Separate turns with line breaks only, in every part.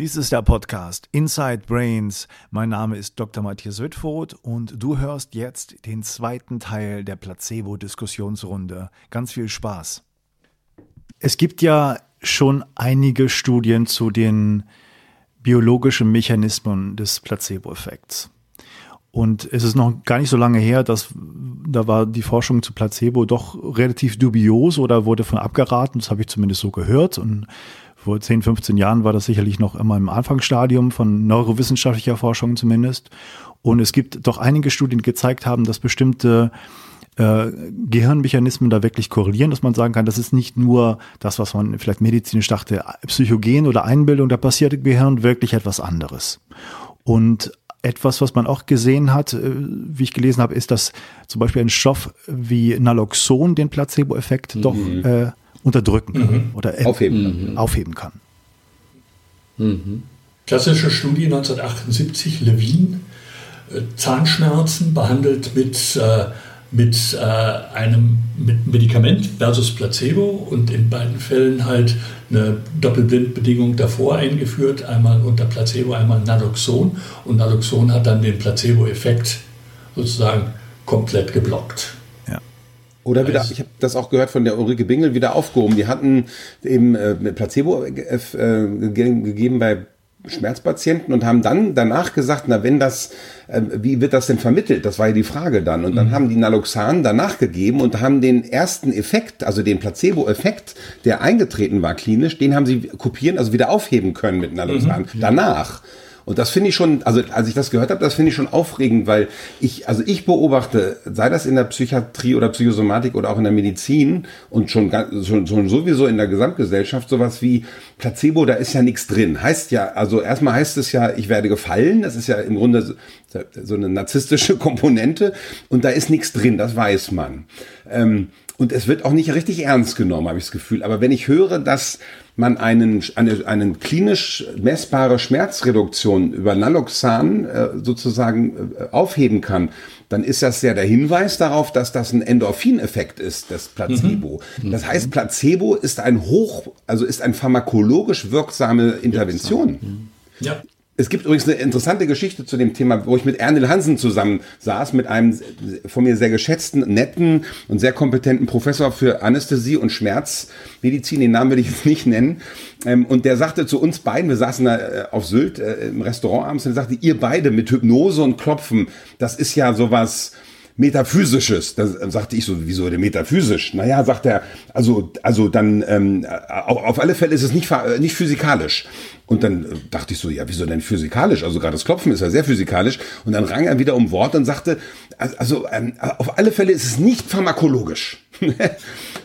Dies ist der Podcast Inside Brains. Mein Name ist Dr. Matthias Wittfurt und du hörst jetzt den zweiten Teil der Placebo-Diskussionsrunde. Ganz viel Spaß. Es gibt ja schon einige Studien zu den biologischen Mechanismen des Placebo-Effekts. Und es ist noch gar nicht so lange her, dass da war die Forschung zu Placebo doch relativ dubios oder wurde von abgeraten. Das habe ich zumindest so gehört. Und vor 10, 15 Jahren war das sicherlich noch immer im Anfangsstadium von neurowissenschaftlicher Forschung zumindest. Und es gibt doch einige Studien, die gezeigt haben, dass bestimmte äh, Gehirnmechanismen da wirklich korrelieren, dass man sagen kann, das ist nicht nur das, was man vielleicht medizinisch dachte, Psychogen oder Einbildung, da passiert im Gehirn wirklich etwas anderes. Und etwas, was man auch gesehen hat, äh, wie ich gelesen habe, ist, dass zum Beispiel ein Stoff wie Naloxon den Placebo-Effekt mhm. doch äh, unterdrücken mhm. oder aufheben, mhm. aufheben kann.
Mhm. Klassische Studie 1978, Levin, äh, Zahnschmerzen behandelt mit, äh, mit äh, einem mit Medikament versus Placebo und in beiden Fällen halt eine Doppelblindbedingung davor eingeführt, einmal unter Placebo, einmal Naloxon und Naloxon hat dann den Placebo-Effekt sozusagen komplett geblockt.
Oder wieder, ich habe das auch gehört von der Ulrike Bingel, wieder aufgehoben. Die hatten eben äh, Placebo äh, äh gegeben bei Schmerzpatienten und haben dann danach gesagt, na wenn das, äh, wie wird das denn vermittelt? Das war ja die Frage dann. Und dann mhm. haben die Naloxan danach gegeben und haben den ersten Effekt, also den Placebo-Effekt, der eingetreten war klinisch, den haben sie kopieren, also wieder aufheben können mit Naloxan. Mhm. Danach. Und das finde ich schon, also als ich das gehört habe, das finde ich schon aufregend, weil ich, also ich beobachte, sei das in der Psychiatrie oder Psychosomatik oder auch in der Medizin und schon, schon, schon sowieso in der Gesamtgesellschaft sowas wie Placebo, da ist ja nichts drin. Heißt ja, also erstmal heißt es ja, ich werde gefallen. Das ist ja im Grunde so, eine narzisstische Komponente und da ist nichts drin, das weiß man. Ähm, und es wird auch nicht richtig ernst genommen, habe ich das Gefühl. Aber wenn ich höre, dass man einen, eine, einen klinisch messbare Schmerzreduktion über Naloxan äh, sozusagen äh, aufheben kann, dann ist das ja der Hinweis darauf, dass das ein Endorphineffekt ist, das Placebo. Mhm. Das heißt, Placebo ist ein hoch, also ist ein pharmakologisch wirksame Intervention. Ja. Es gibt übrigens eine interessante Geschichte zu dem Thema, wo ich mit Ernil Hansen zusammen saß, mit einem von mir sehr geschätzten, netten und sehr kompetenten Professor für Anästhesie und Schmerzmedizin, den Namen will ich jetzt nicht nennen. Ähm, und der sagte zu uns beiden, wir saßen da äh, auf Sylt äh, im Restaurant abends, und er sagte, ihr beide mit Hypnose und Klopfen, das ist ja sowas, Metaphysisches. Da sagte ich so, wieso denn metaphysisch? Naja, sagt er, also, also dann, ähm, auf, alle Fälle ist es nicht, nicht physikalisch. Und dann äh, dachte ich so, ja, wieso denn physikalisch? Also gerade das Klopfen ist ja sehr physikalisch. Und dann rang er wieder um Wort und sagte, also ähm, auf alle Fälle ist es nicht pharmakologisch.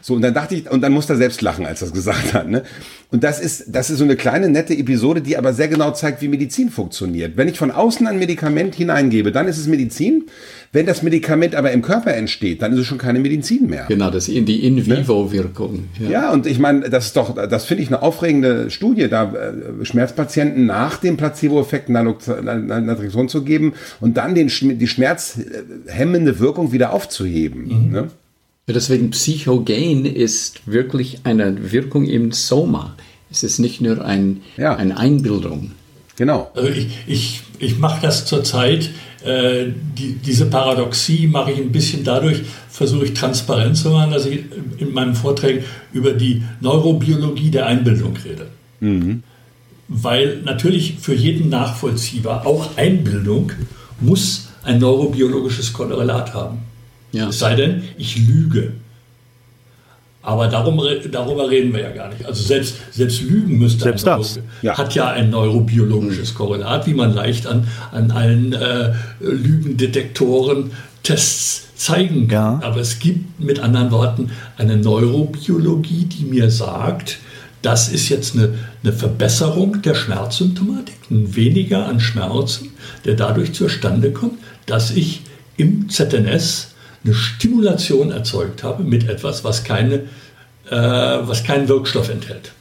so, und dann dachte ich, und dann musste er selbst lachen, als er es gesagt hat. Ne? Und das ist, das ist so eine kleine, nette Episode, die aber sehr genau zeigt, wie Medizin funktioniert. Wenn ich von außen ein Medikament hineingebe, dann ist es Medizin. Wenn das Medikament aber im Körper entsteht, dann ist es schon keine Medizin mehr.
Genau, das ist die In-vivo-Wirkung.
Ja. ja. und ich meine, das ist doch, das finde ich eine aufregende Studie, da äh, Schmerzpatienten nach dem Placebo-Effekt Naloxon zu geben und dann den, die schmerzhemmende Wirkung wieder aufzuheben. Mhm. Ne?
Deswegen Psychogen ist wirklich eine Wirkung im Soma. Es ist nicht nur ein, ja. eine Einbildung.
Genau. Also ich ich, ich mache das zurzeit äh, die, diese Paradoxie mache ich ein bisschen dadurch, versuche ich transparent zu machen, dass ich in meinen Vorträgen über die Neurobiologie der Einbildung rede. Mhm. Weil natürlich für jeden nachvollziehbar, auch Einbildung muss ein neurobiologisches Korrelat haben. Ja. Es sei denn, ich lüge. Aber darum, darüber reden wir ja gar nicht. Also selbst, selbst Lügen müsste
selbst das.
Ja. hat ja ein neurobiologisches. Korrelat, wie man leicht an, an allen äh, Lügendetektoren Tests zeigen kann. Ja. Aber es gibt mit anderen Worten eine Neurobiologie, die mir sagt, das ist jetzt eine, eine Verbesserung der Schmerzsymptomatik, ein weniger an Schmerzen, der dadurch zustande kommt, dass ich im ZNS eine Stimulation erzeugt habe mit etwas, was, keine, äh, was keinen Wirkstoff enthält.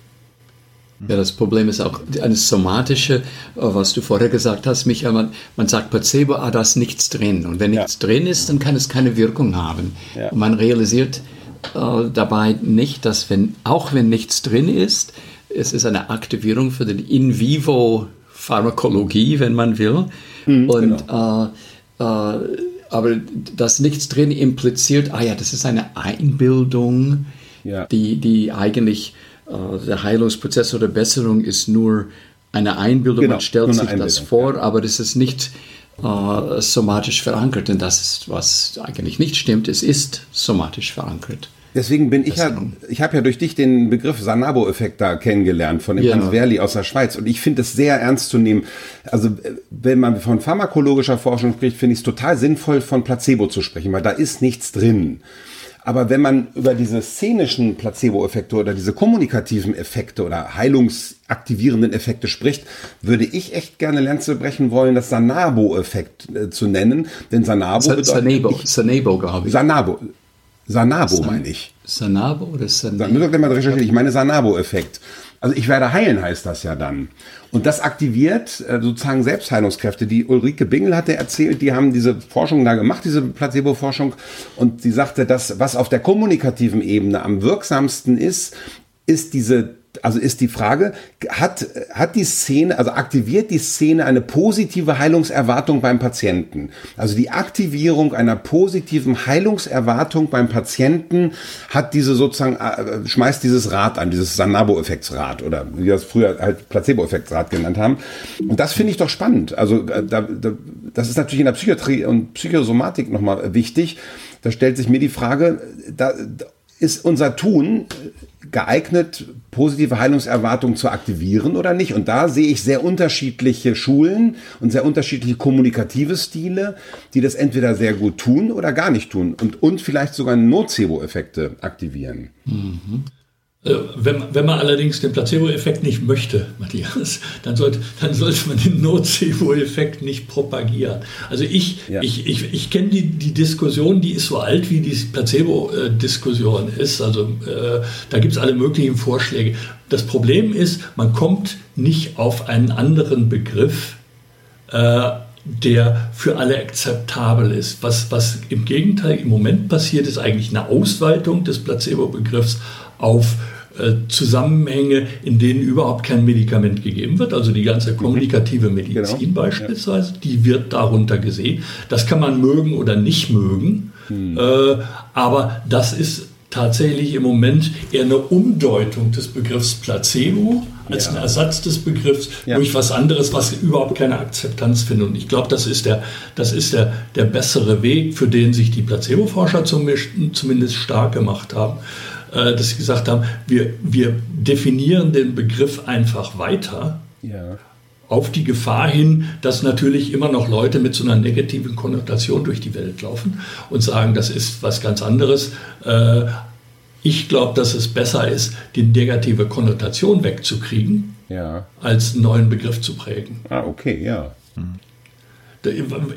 Ja, das Problem ist auch eine somatische, äh, was du vorher gesagt hast, Michael, man, man sagt Placebo, ah, da ist nichts drin. Und wenn ja. nichts drin ist, dann kann es keine Wirkung haben. Ja. Und man realisiert äh, dabei nicht, dass wenn, auch wenn nichts drin ist, es ist eine Aktivierung für den In-vivo-Pharmakologie, wenn man will. Mhm, und genau. äh, äh, aber das nichts drin impliziert, ah ja, das ist eine Einbildung, ja. die, die eigentlich der Heilungsprozess oder Besserung ist nur eine Einbildung, genau, man stellt sich das vor, aber das ist nicht äh, somatisch verankert. Und das ist, was eigentlich nicht stimmt, es ist somatisch verankert.
Deswegen bin ich ja, ich habe ja durch dich den Begriff Sanabo-Effekt da kennengelernt von dem ja. Hans Werli aus der Schweiz und ich finde es sehr ernst zu nehmen. Also wenn man von pharmakologischer Forschung spricht, finde ich es total sinnvoll von Placebo zu sprechen, weil da ist nichts drin. Aber wenn man über diese szenischen Placebo-Effekte oder diese kommunikativen Effekte oder heilungsaktivierenden Effekte spricht, würde ich echt gerne Lanze brechen wollen, das Sanabo-Effekt äh, zu nennen. Denn Sanabo
Sa bedeutet... Sanabo, Sanabo, glaube
ich. Sanabo. Sanabo San meine ich.
Sanabo oder Sanabo?
Ich meine Sanabo-Effekt. Also ich werde heilen heißt das ja dann. Und das aktiviert äh, sozusagen Selbstheilungskräfte. Die Ulrike Bingel hatte erzählt, die haben diese Forschung da gemacht, diese Placebo-Forschung. Und sie sagte, dass was auf der kommunikativen Ebene am wirksamsten ist, ist diese also ist die Frage, hat, hat die Szene, also aktiviert die Szene eine positive Heilungserwartung beim Patienten? Also die Aktivierung einer positiven Heilungserwartung beim Patienten hat diese sozusagen, äh, schmeißt dieses Rad an, dieses Sanabo-Effektsrad oder wie wir es früher halt Placebo-Effektsrad genannt haben. Und das finde ich doch spannend. Also äh, da, da, das ist natürlich in der Psychiatrie und Psychosomatik nochmal wichtig. Da stellt sich mir die Frage, da ist unser Tun geeignet, positive Heilungserwartungen zu aktivieren oder nicht. Und da sehe ich sehr unterschiedliche Schulen und sehr unterschiedliche kommunikative Stile, die das entweder sehr gut tun oder gar nicht tun und, und vielleicht sogar Nocebo-Effekte aktivieren. Mhm.
Äh, wenn, wenn man allerdings den Placebo-Effekt nicht möchte, Matthias, dann sollte, dann sollte man den Nocebo-Effekt nicht propagieren. Also ich, ja. ich, ich, ich kenne die, die Diskussion, die ist so alt, wie die Placebo-Diskussion ist. Also äh, da gibt es alle möglichen Vorschläge. Das Problem ist, man kommt nicht auf einen anderen Begriff, äh, der für alle akzeptabel ist. Was, was im Gegenteil im Moment passiert, ist eigentlich eine Ausweitung des Placebo-Begriffs auf Zusammenhänge, in denen überhaupt kein Medikament gegeben wird. Also die ganze mhm. kommunikative Medizin genau. beispielsweise, die wird darunter gesehen. Das kann man mögen oder nicht mögen, hm. äh, aber das ist tatsächlich im Moment eher eine Umdeutung des Begriffs Placebo als ja. ein Ersatz des Begriffs ja. durch was anderes, was überhaupt keine Akzeptanz findet. Und ich glaube, das ist, der, das ist der, der bessere Weg, für den sich die Placebo-Forscher zumindest stark gemacht haben. Äh, dass sie gesagt haben, wir, wir definieren den Begriff einfach weiter. Ja. Auf die Gefahr hin, dass natürlich immer noch Leute mit so einer negativen Konnotation durch die Welt laufen und sagen, das ist was ganz anderes. Äh, ich glaube, dass es besser ist, die negative Konnotation wegzukriegen, ja. als einen neuen Begriff zu prägen.
Ah, okay, ja.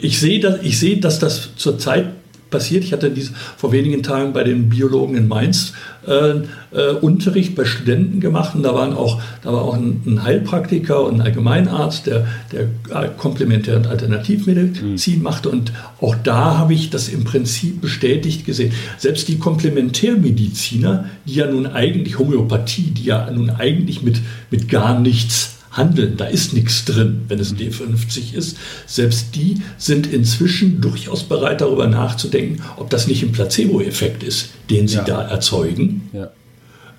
Ich sehe, dass, ich sehe, dass das zurzeit passiert. Ich hatte dies vor wenigen Tagen bei den Biologen in Mainz äh, äh, Unterricht bei Studenten gemacht und da, waren auch, da war auch ein, ein Heilpraktiker und ein Allgemeinarzt, der, der äh, Komplementär- und Alternativmedizin mhm. machte und auch da habe ich das im Prinzip bestätigt gesehen. Selbst die Komplementärmediziner, die ja nun eigentlich Homöopathie, die ja nun eigentlich mit, mit gar nichts handeln. Da ist nichts drin, wenn es D50 ist. Selbst die sind inzwischen durchaus bereit, darüber nachzudenken, ob das nicht ein Placebo-Effekt ist, den sie ja. da erzeugen. Ja.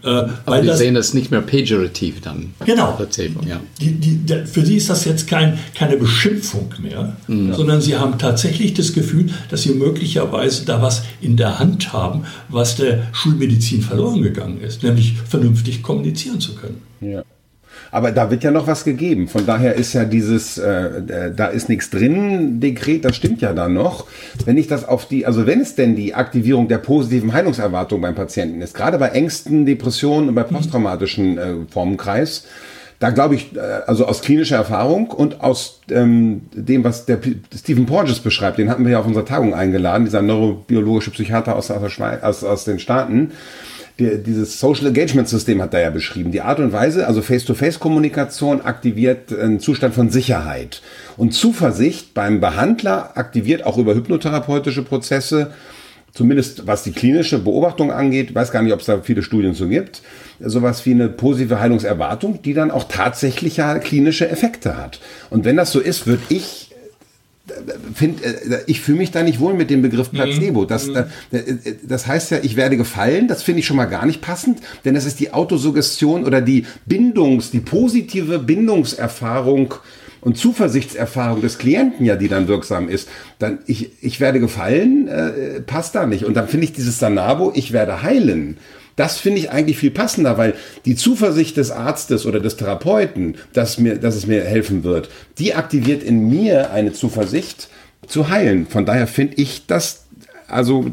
Äh, Aber die das, sehen das nicht mehr pejorativ dann.
Genau. Placebo, ja. Die, die, für sie ist das jetzt kein, keine Beschimpfung mehr, mhm. sondern sie haben tatsächlich das Gefühl, dass sie möglicherweise da was in der Hand haben, was der Schulmedizin verloren gegangen ist, nämlich vernünftig kommunizieren zu können.
Ja. Aber da wird ja noch was gegeben. Von daher ist ja dieses, äh, da ist nichts drin, Dekret, das stimmt ja dann noch. Wenn ich das auf die, also wenn es denn die Aktivierung der positiven Heilungserwartung beim Patienten ist, gerade bei Ängsten, Depressionen und bei posttraumatischen äh, Formenkreis, da glaube ich, äh, also aus klinischer Erfahrung und aus ähm, dem, was der P Stephen Porges beschreibt, den hatten wir ja auf unserer Tagung eingeladen, dieser neurobiologische Psychiater aus, aus, aus den Staaten, die, dieses Social Engagement System hat er ja beschrieben. Die Art und Weise, also Face-to-Face-Kommunikation aktiviert einen Zustand von Sicherheit. Und Zuversicht beim Behandler aktiviert auch über hypnotherapeutische Prozesse zumindest was die klinische Beobachtung angeht, weiß gar nicht, ob es da viele Studien zu gibt, sowas wie eine positive Heilungserwartung, die dann auch tatsächlich ja klinische Effekte hat. Und wenn das so ist, würde ich find, äh, ich fühle mich da nicht wohl mit dem Begriff Placebo. Das, mhm. das heißt ja, ich werde gefallen. Das finde ich schon mal gar nicht passend, denn es ist die Autosuggestion oder die Bindungs, die positive Bindungserfahrung und Zuversichtserfahrung des Klienten ja, die dann wirksam ist, dann ich, ich werde gefallen, äh, passt da nicht. Und dann finde ich dieses Sanabo, ich werde heilen. Das finde ich eigentlich viel passender, weil die Zuversicht des Arztes oder des Therapeuten, dass, mir, dass es mir helfen wird, die aktiviert in mir eine Zuversicht zu heilen. Von daher finde ich das, also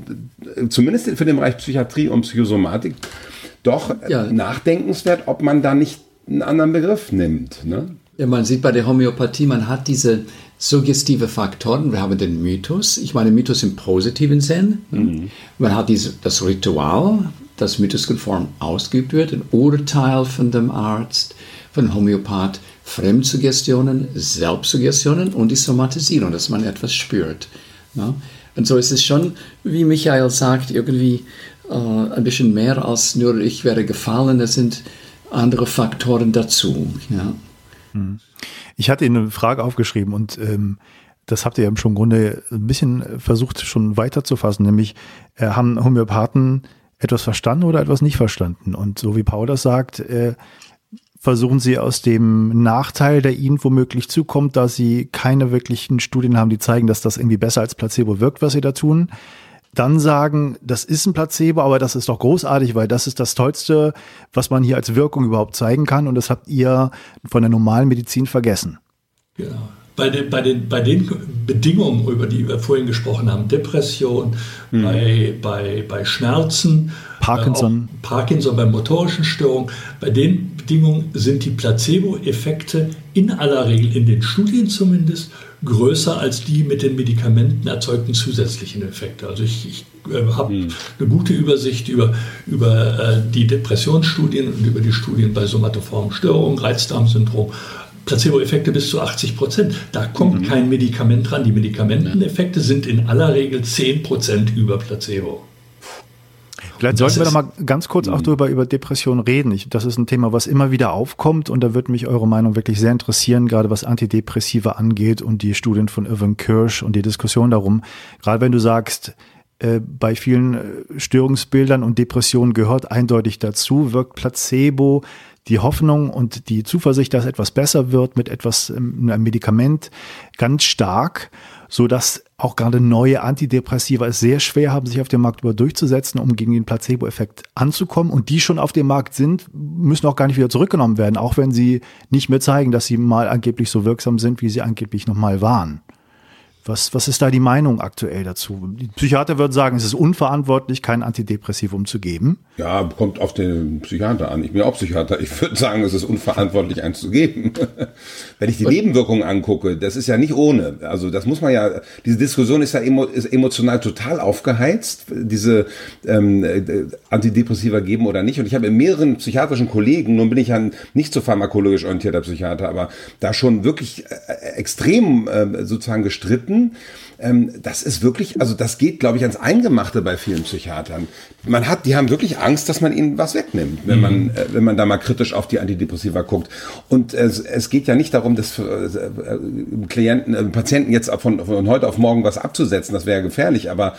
zumindest für den Bereich Psychiatrie und Psychosomatik, doch ja. nachdenkenswert, ob man da nicht einen anderen Begriff nimmt. Ne?
Ja, man sieht bei der Homöopathie, man hat diese suggestive Faktoren. Wir haben den Mythos, ich meine Mythos im positiven Sinn. Mhm. Man hat diese, das Ritual, das mythoskonform ausgeübt wird, ein Urteil von dem Arzt, von Homöopath, Fremdsuggestionen, Selbstsuggestionen und die Somatisierung, dass man etwas spürt. Ja? Und so ist es schon, wie Michael sagt, irgendwie äh, ein bisschen mehr als nur ich werde gefallen, es sind andere Faktoren dazu. Ja?
Hm. Ich hatte Ihnen eine Frage aufgeschrieben und ähm, das habt ihr ja schon im Grunde ein bisschen versucht schon weiterzufassen, nämlich äh, haben Homöopathen etwas verstanden oder etwas nicht verstanden? Und so wie Paul das sagt, äh, versuchen sie aus dem Nachteil, der ihnen womöglich zukommt, da sie keine wirklichen Studien haben, die zeigen, dass das irgendwie besser als Placebo wirkt, was sie da tun, dann sagen, das ist ein Placebo, aber das ist doch großartig, weil das ist das Tollste, was man hier als Wirkung überhaupt zeigen kann und das habt ihr von der normalen Medizin vergessen.
Genau. Bei den, bei, den, bei den Bedingungen, über die wir vorhin gesprochen haben, Depression, mhm. bei, bei, bei Schmerzen,
Parkinson.
Äh, Parkinson, bei motorischen Störungen, bei den Bedingungen sind die Placebo-Effekte in aller Regel, in den Studien zumindest, größer als die mit den Medikamenten erzeugten zusätzlichen Effekte. Also ich, ich äh, habe hm. eine gute Übersicht über, über äh, die Depressionsstudien und über die Studien bei somatoformen Störungen, Reizdarmsyndrom. Placebo-Effekte bis zu 80 Prozent. Da kommt mhm. kein Medikament dran. Die Medikamenteneffekte sind in aller Regel 10 Prozent über Placebo.
Vielleicht sollten wir noch mal ganz kurz auch mhm. darüber über Depressionen reden. Ich, das ist ein Thema, was immer wieder aufkommt und da würde mich eure Meinung wirklich sehr interessieren, gerade was Antidepressiva angeht und die Studien von Irvin Kirsch und die Diskussion darum. Gerade wenn du sagst, äh, bei vielen äh, Störungsbildern und Depressionen gehört eindeutig dazu, wirkt Placebo die Hoffnung und die Zuversicht, dass etwas besser wird mit etwas, ähm, einem Medikament ganz stark so dass auch gerade neue Antidepressiva es sehr schwer haben, sich auf dem Markt über durchzusetzen, um gegen den Placebo-Effekt anzukommen. Und die schon auf dem Markt sind, müssen auch gar nicht wieder zurückgenommen werden, auch wenn sie nicht mehr zeigen, dass sie mal angeblich so wirksam sind, wie sie angeblich nochmal waren. Was, was ist da die Meinung aktuell dazu? Die Psychiater würden sagen, es ist unverantwortlich, kein Antidepressivum zu geben.
Ja, kommt auf den Psychiater an. Ich bin auch Psychiater. Ich würde sagen, es ist unverantwortlich, eins zu geben. Wenn ich die Nebenwirkungen angucke, das ist ja nicht ohne. Also das muss man ja, diese Diskussion ist ja emo, ist emotional total aufgeheizt, diese ähm, äh, Antidepressiva geben oder nicht. Und ich habe in mehreren psychiatrischen Kollegen, nun bin ich ja nicht so pharmakologisch orientierter Psychiater, aber da schon wirklich äh, extrem äh, sozusagen gestritten finden. Ähm, das ist wirklich, also das geht, glaube ich, ans Eingemachte bei vielen Psychiatern. Man hat, die haben wirklich Angst, dass man ihnen was wegnimmt, wenn mhm. man, äh, wenn man da mal kritisch auf die Antidepressiva guckt. Und es, es geht ja nicht darum, dass äh, Klienten, äh, Patienten jetzt von, von heute auf morgen was abzusetzen. Das wäre gefährlich. Aber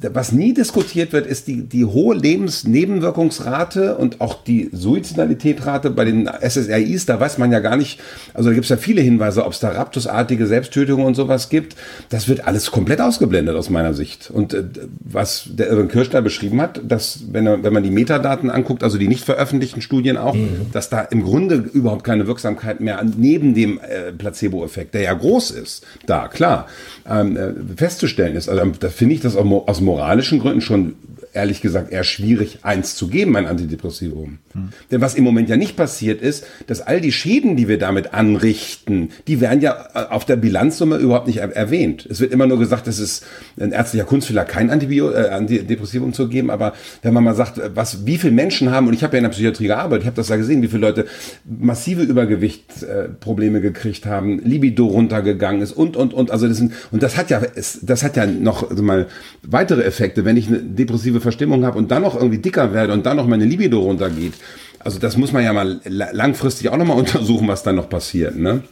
was nie diskutiert wird, ist die, die hohe Lebensnebenwirkungsrate und auch die Suizidalitätrate bei den SSRIs. Da weiß man ja gar nicht, also da gibt es ja viele Hinweise, ob es da raptusartige Selbsttötungen und sowas gibt. Das wird alles komplett ausgeblendet aus meiner Sicht. Und äh, was der Irwin Kirsch da beschrieben hat, dass wenn, er, wenn man die Metadaten anguckt, also die nicht veröffentlichten Studien auch, mhm. dass da im Grunde überhaupt keine Wirksamkeit mehr neben dem äh, Placebo-Effekt, der ja groß ist, da klar ähm, äh, festzustellen ist. Also da finde ich das aus moralischen Gründen schon ehrlich gesagt eher schwierig, eins zu geben, ein Antidepressivum. Hm. Denn was im Moment ja nicht passiert ist, dass all die Schäden, die wir damit anrichten, die werden ja äh, auf der Bilanzsumme überhaupt nicht erwähnt. Es wird immer nur gesagt, es ist ein ärztlicher Kunstfehler, kein Antibio äh, Antidepressivum zu geben, aber wenn man mal sagt, was, wie viele Menschen haben, und ich habe ja in der Psychiatrie gearbeitet, ich habe das ja gesehen, wie viele Leute massive Übergewichtsprobleme äh, gekriegt haben, Libido runtergegangen ist und, und, und, also das sind, und das hat ja, das hat ja noch also mal weitere Effekte, wenn ich eine depressive Verstimmung habe und dann noch irgendwie dicker werde und dann noch meine Libido runtergeht. Also das muss man ja mal langfristig auch nochmal untersuchen, was dann noch passiert. Ne?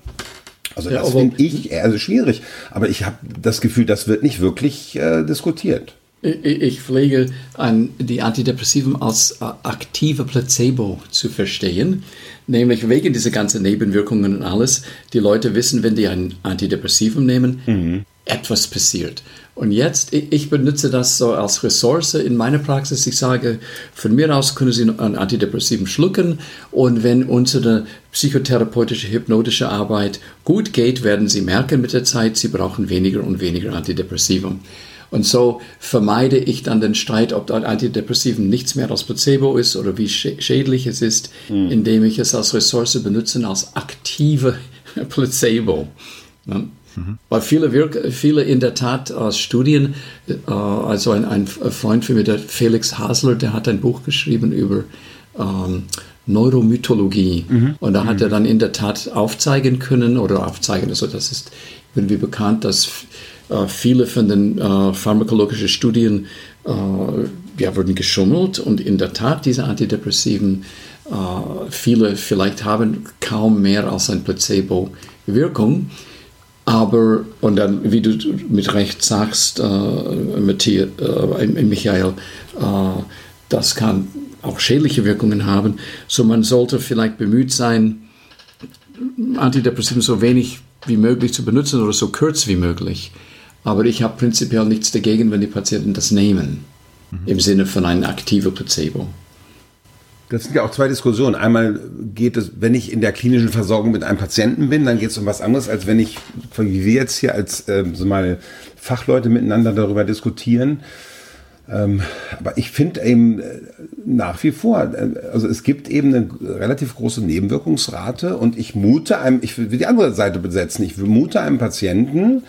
Also ja, das finde ich also schwierig. Aber ich habe das Gefühl, das wird nicht wirklich äh, diskutiert.
Ich pflege an die Antidepressiven als äh, aktive Placebo zu verstehen, nämlich wegen dieser ganzen Nebenwirkungen und alles. Die Leute wissen, wenn die ein Antidepressivum nehmen, mhm. etwas passiert. Und jetzt, ich benutze das so als Ressource in meiner Praxis. Ich sage, von mir aus können Sie ein Antidepressivum schlucken und wenn unsere psychotherapeutische, hypnotische Arbeit gut geht, werden Sie merken mit der Zeit, Sie brauchen weniger und weniger Antidepressivum. Und so vermeide ich dann den Streit, ob Antidepressiven nichts mehr als Placebo ist oder wie schädlich es ist, mhm. indem ich es als Ressource benutze, als aktive Placebo. Ja. Mhm. Weil viele, viele in der Tat äh, Studien, äh, also ein, ein, Freund von mir, der Felix Hasler, der hat ein Buch geschrieben über ähm, Neuromythologie. Mhm. Und da hat er mhm. dann in der Tat aufzeigen können oder aufzeigen, also das ist irgendwie bekannt, dass äh, viele von den äh, pharmakologischen Studien äh, ja, wurden geschummelt und in der Tat diese Antidepressiven, äh, viele vielleicht haben kaum mehr als ein Placebo Wirkung. Aber, und dann, wie du mit Recht sagst, äh, Matthias, äh, Michael, äh, das kann auch schädliche Wirkungen haben. So man sollte vielleicht bemüht sein, Antidepressiven so wenig wie möglich zu benutzen oder so kurz wie möglich. Aber ich habe prinzipiell nichts dagegen, wenn die Patienten das nehmen, mhm. im Sinne von einem aktiven Placebo.
Das sind ja auch zwei Diskussionen. Einmal geht es, wenn ich in der klinischen Versorgung mit einem Patienten bin, dann geht es um was anderes, als wenn ich, wie wir jetzt hier als äh, so mal Fachleute miteinander darüber diskutieren. Ähm, aber ich finde eben äh, nach wie vor, äh, also es gibt eben eine relativ große Nebenwirkungsrate und ich mute einem, ich will die andere Seite besetzen, ich mute einem Patienten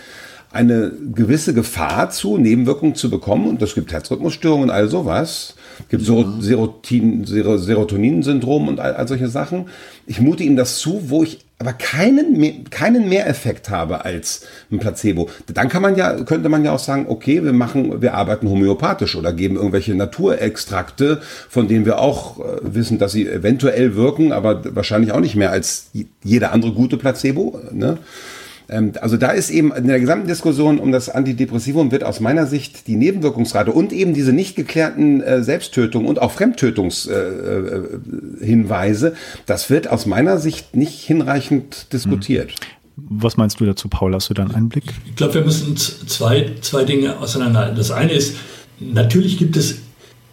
eine gewisse Gefahr zu, Nebenwirkungen zu bekommen und es gibt Herzrhythmusstörungen und all sowas gibt Serotin, Serotonin-Syndrom und all, all, solche Sachen. Ich mute ihm das zu, wo ich aber keinen, keinen Mehreffekt habe als ein Placebo. Dann kann man ja, könnte man ja auch sagen, okay, wir machen, wir arbeiten homöopathisch oder geben irgendwelche Naturextrakte, von denen wir auch äh, wissen, dass sie eventuell wirken, aber wahrscheinlich auch nicht mehr als jeder andere gute Placebo. Ne? Ähm, also da ist eben in der gesamten Diskussion um das Antidepressivum wird aus meiner Sicht die Nebenwirkungsrate und eben diese nicht geklärten äh, Selbsttötungen und auch Fremdtötungshinweise, äh, äh, das wird aus meiner Sicht nicht hinreichend diskutiert. Hm.
Was meinst du dazu, Paul? Hast du da einen Einblick?
Ich glaube, wir müssen zwei, zwei Dinge auseinanderhalten. Das eine ist, natürlich gibt es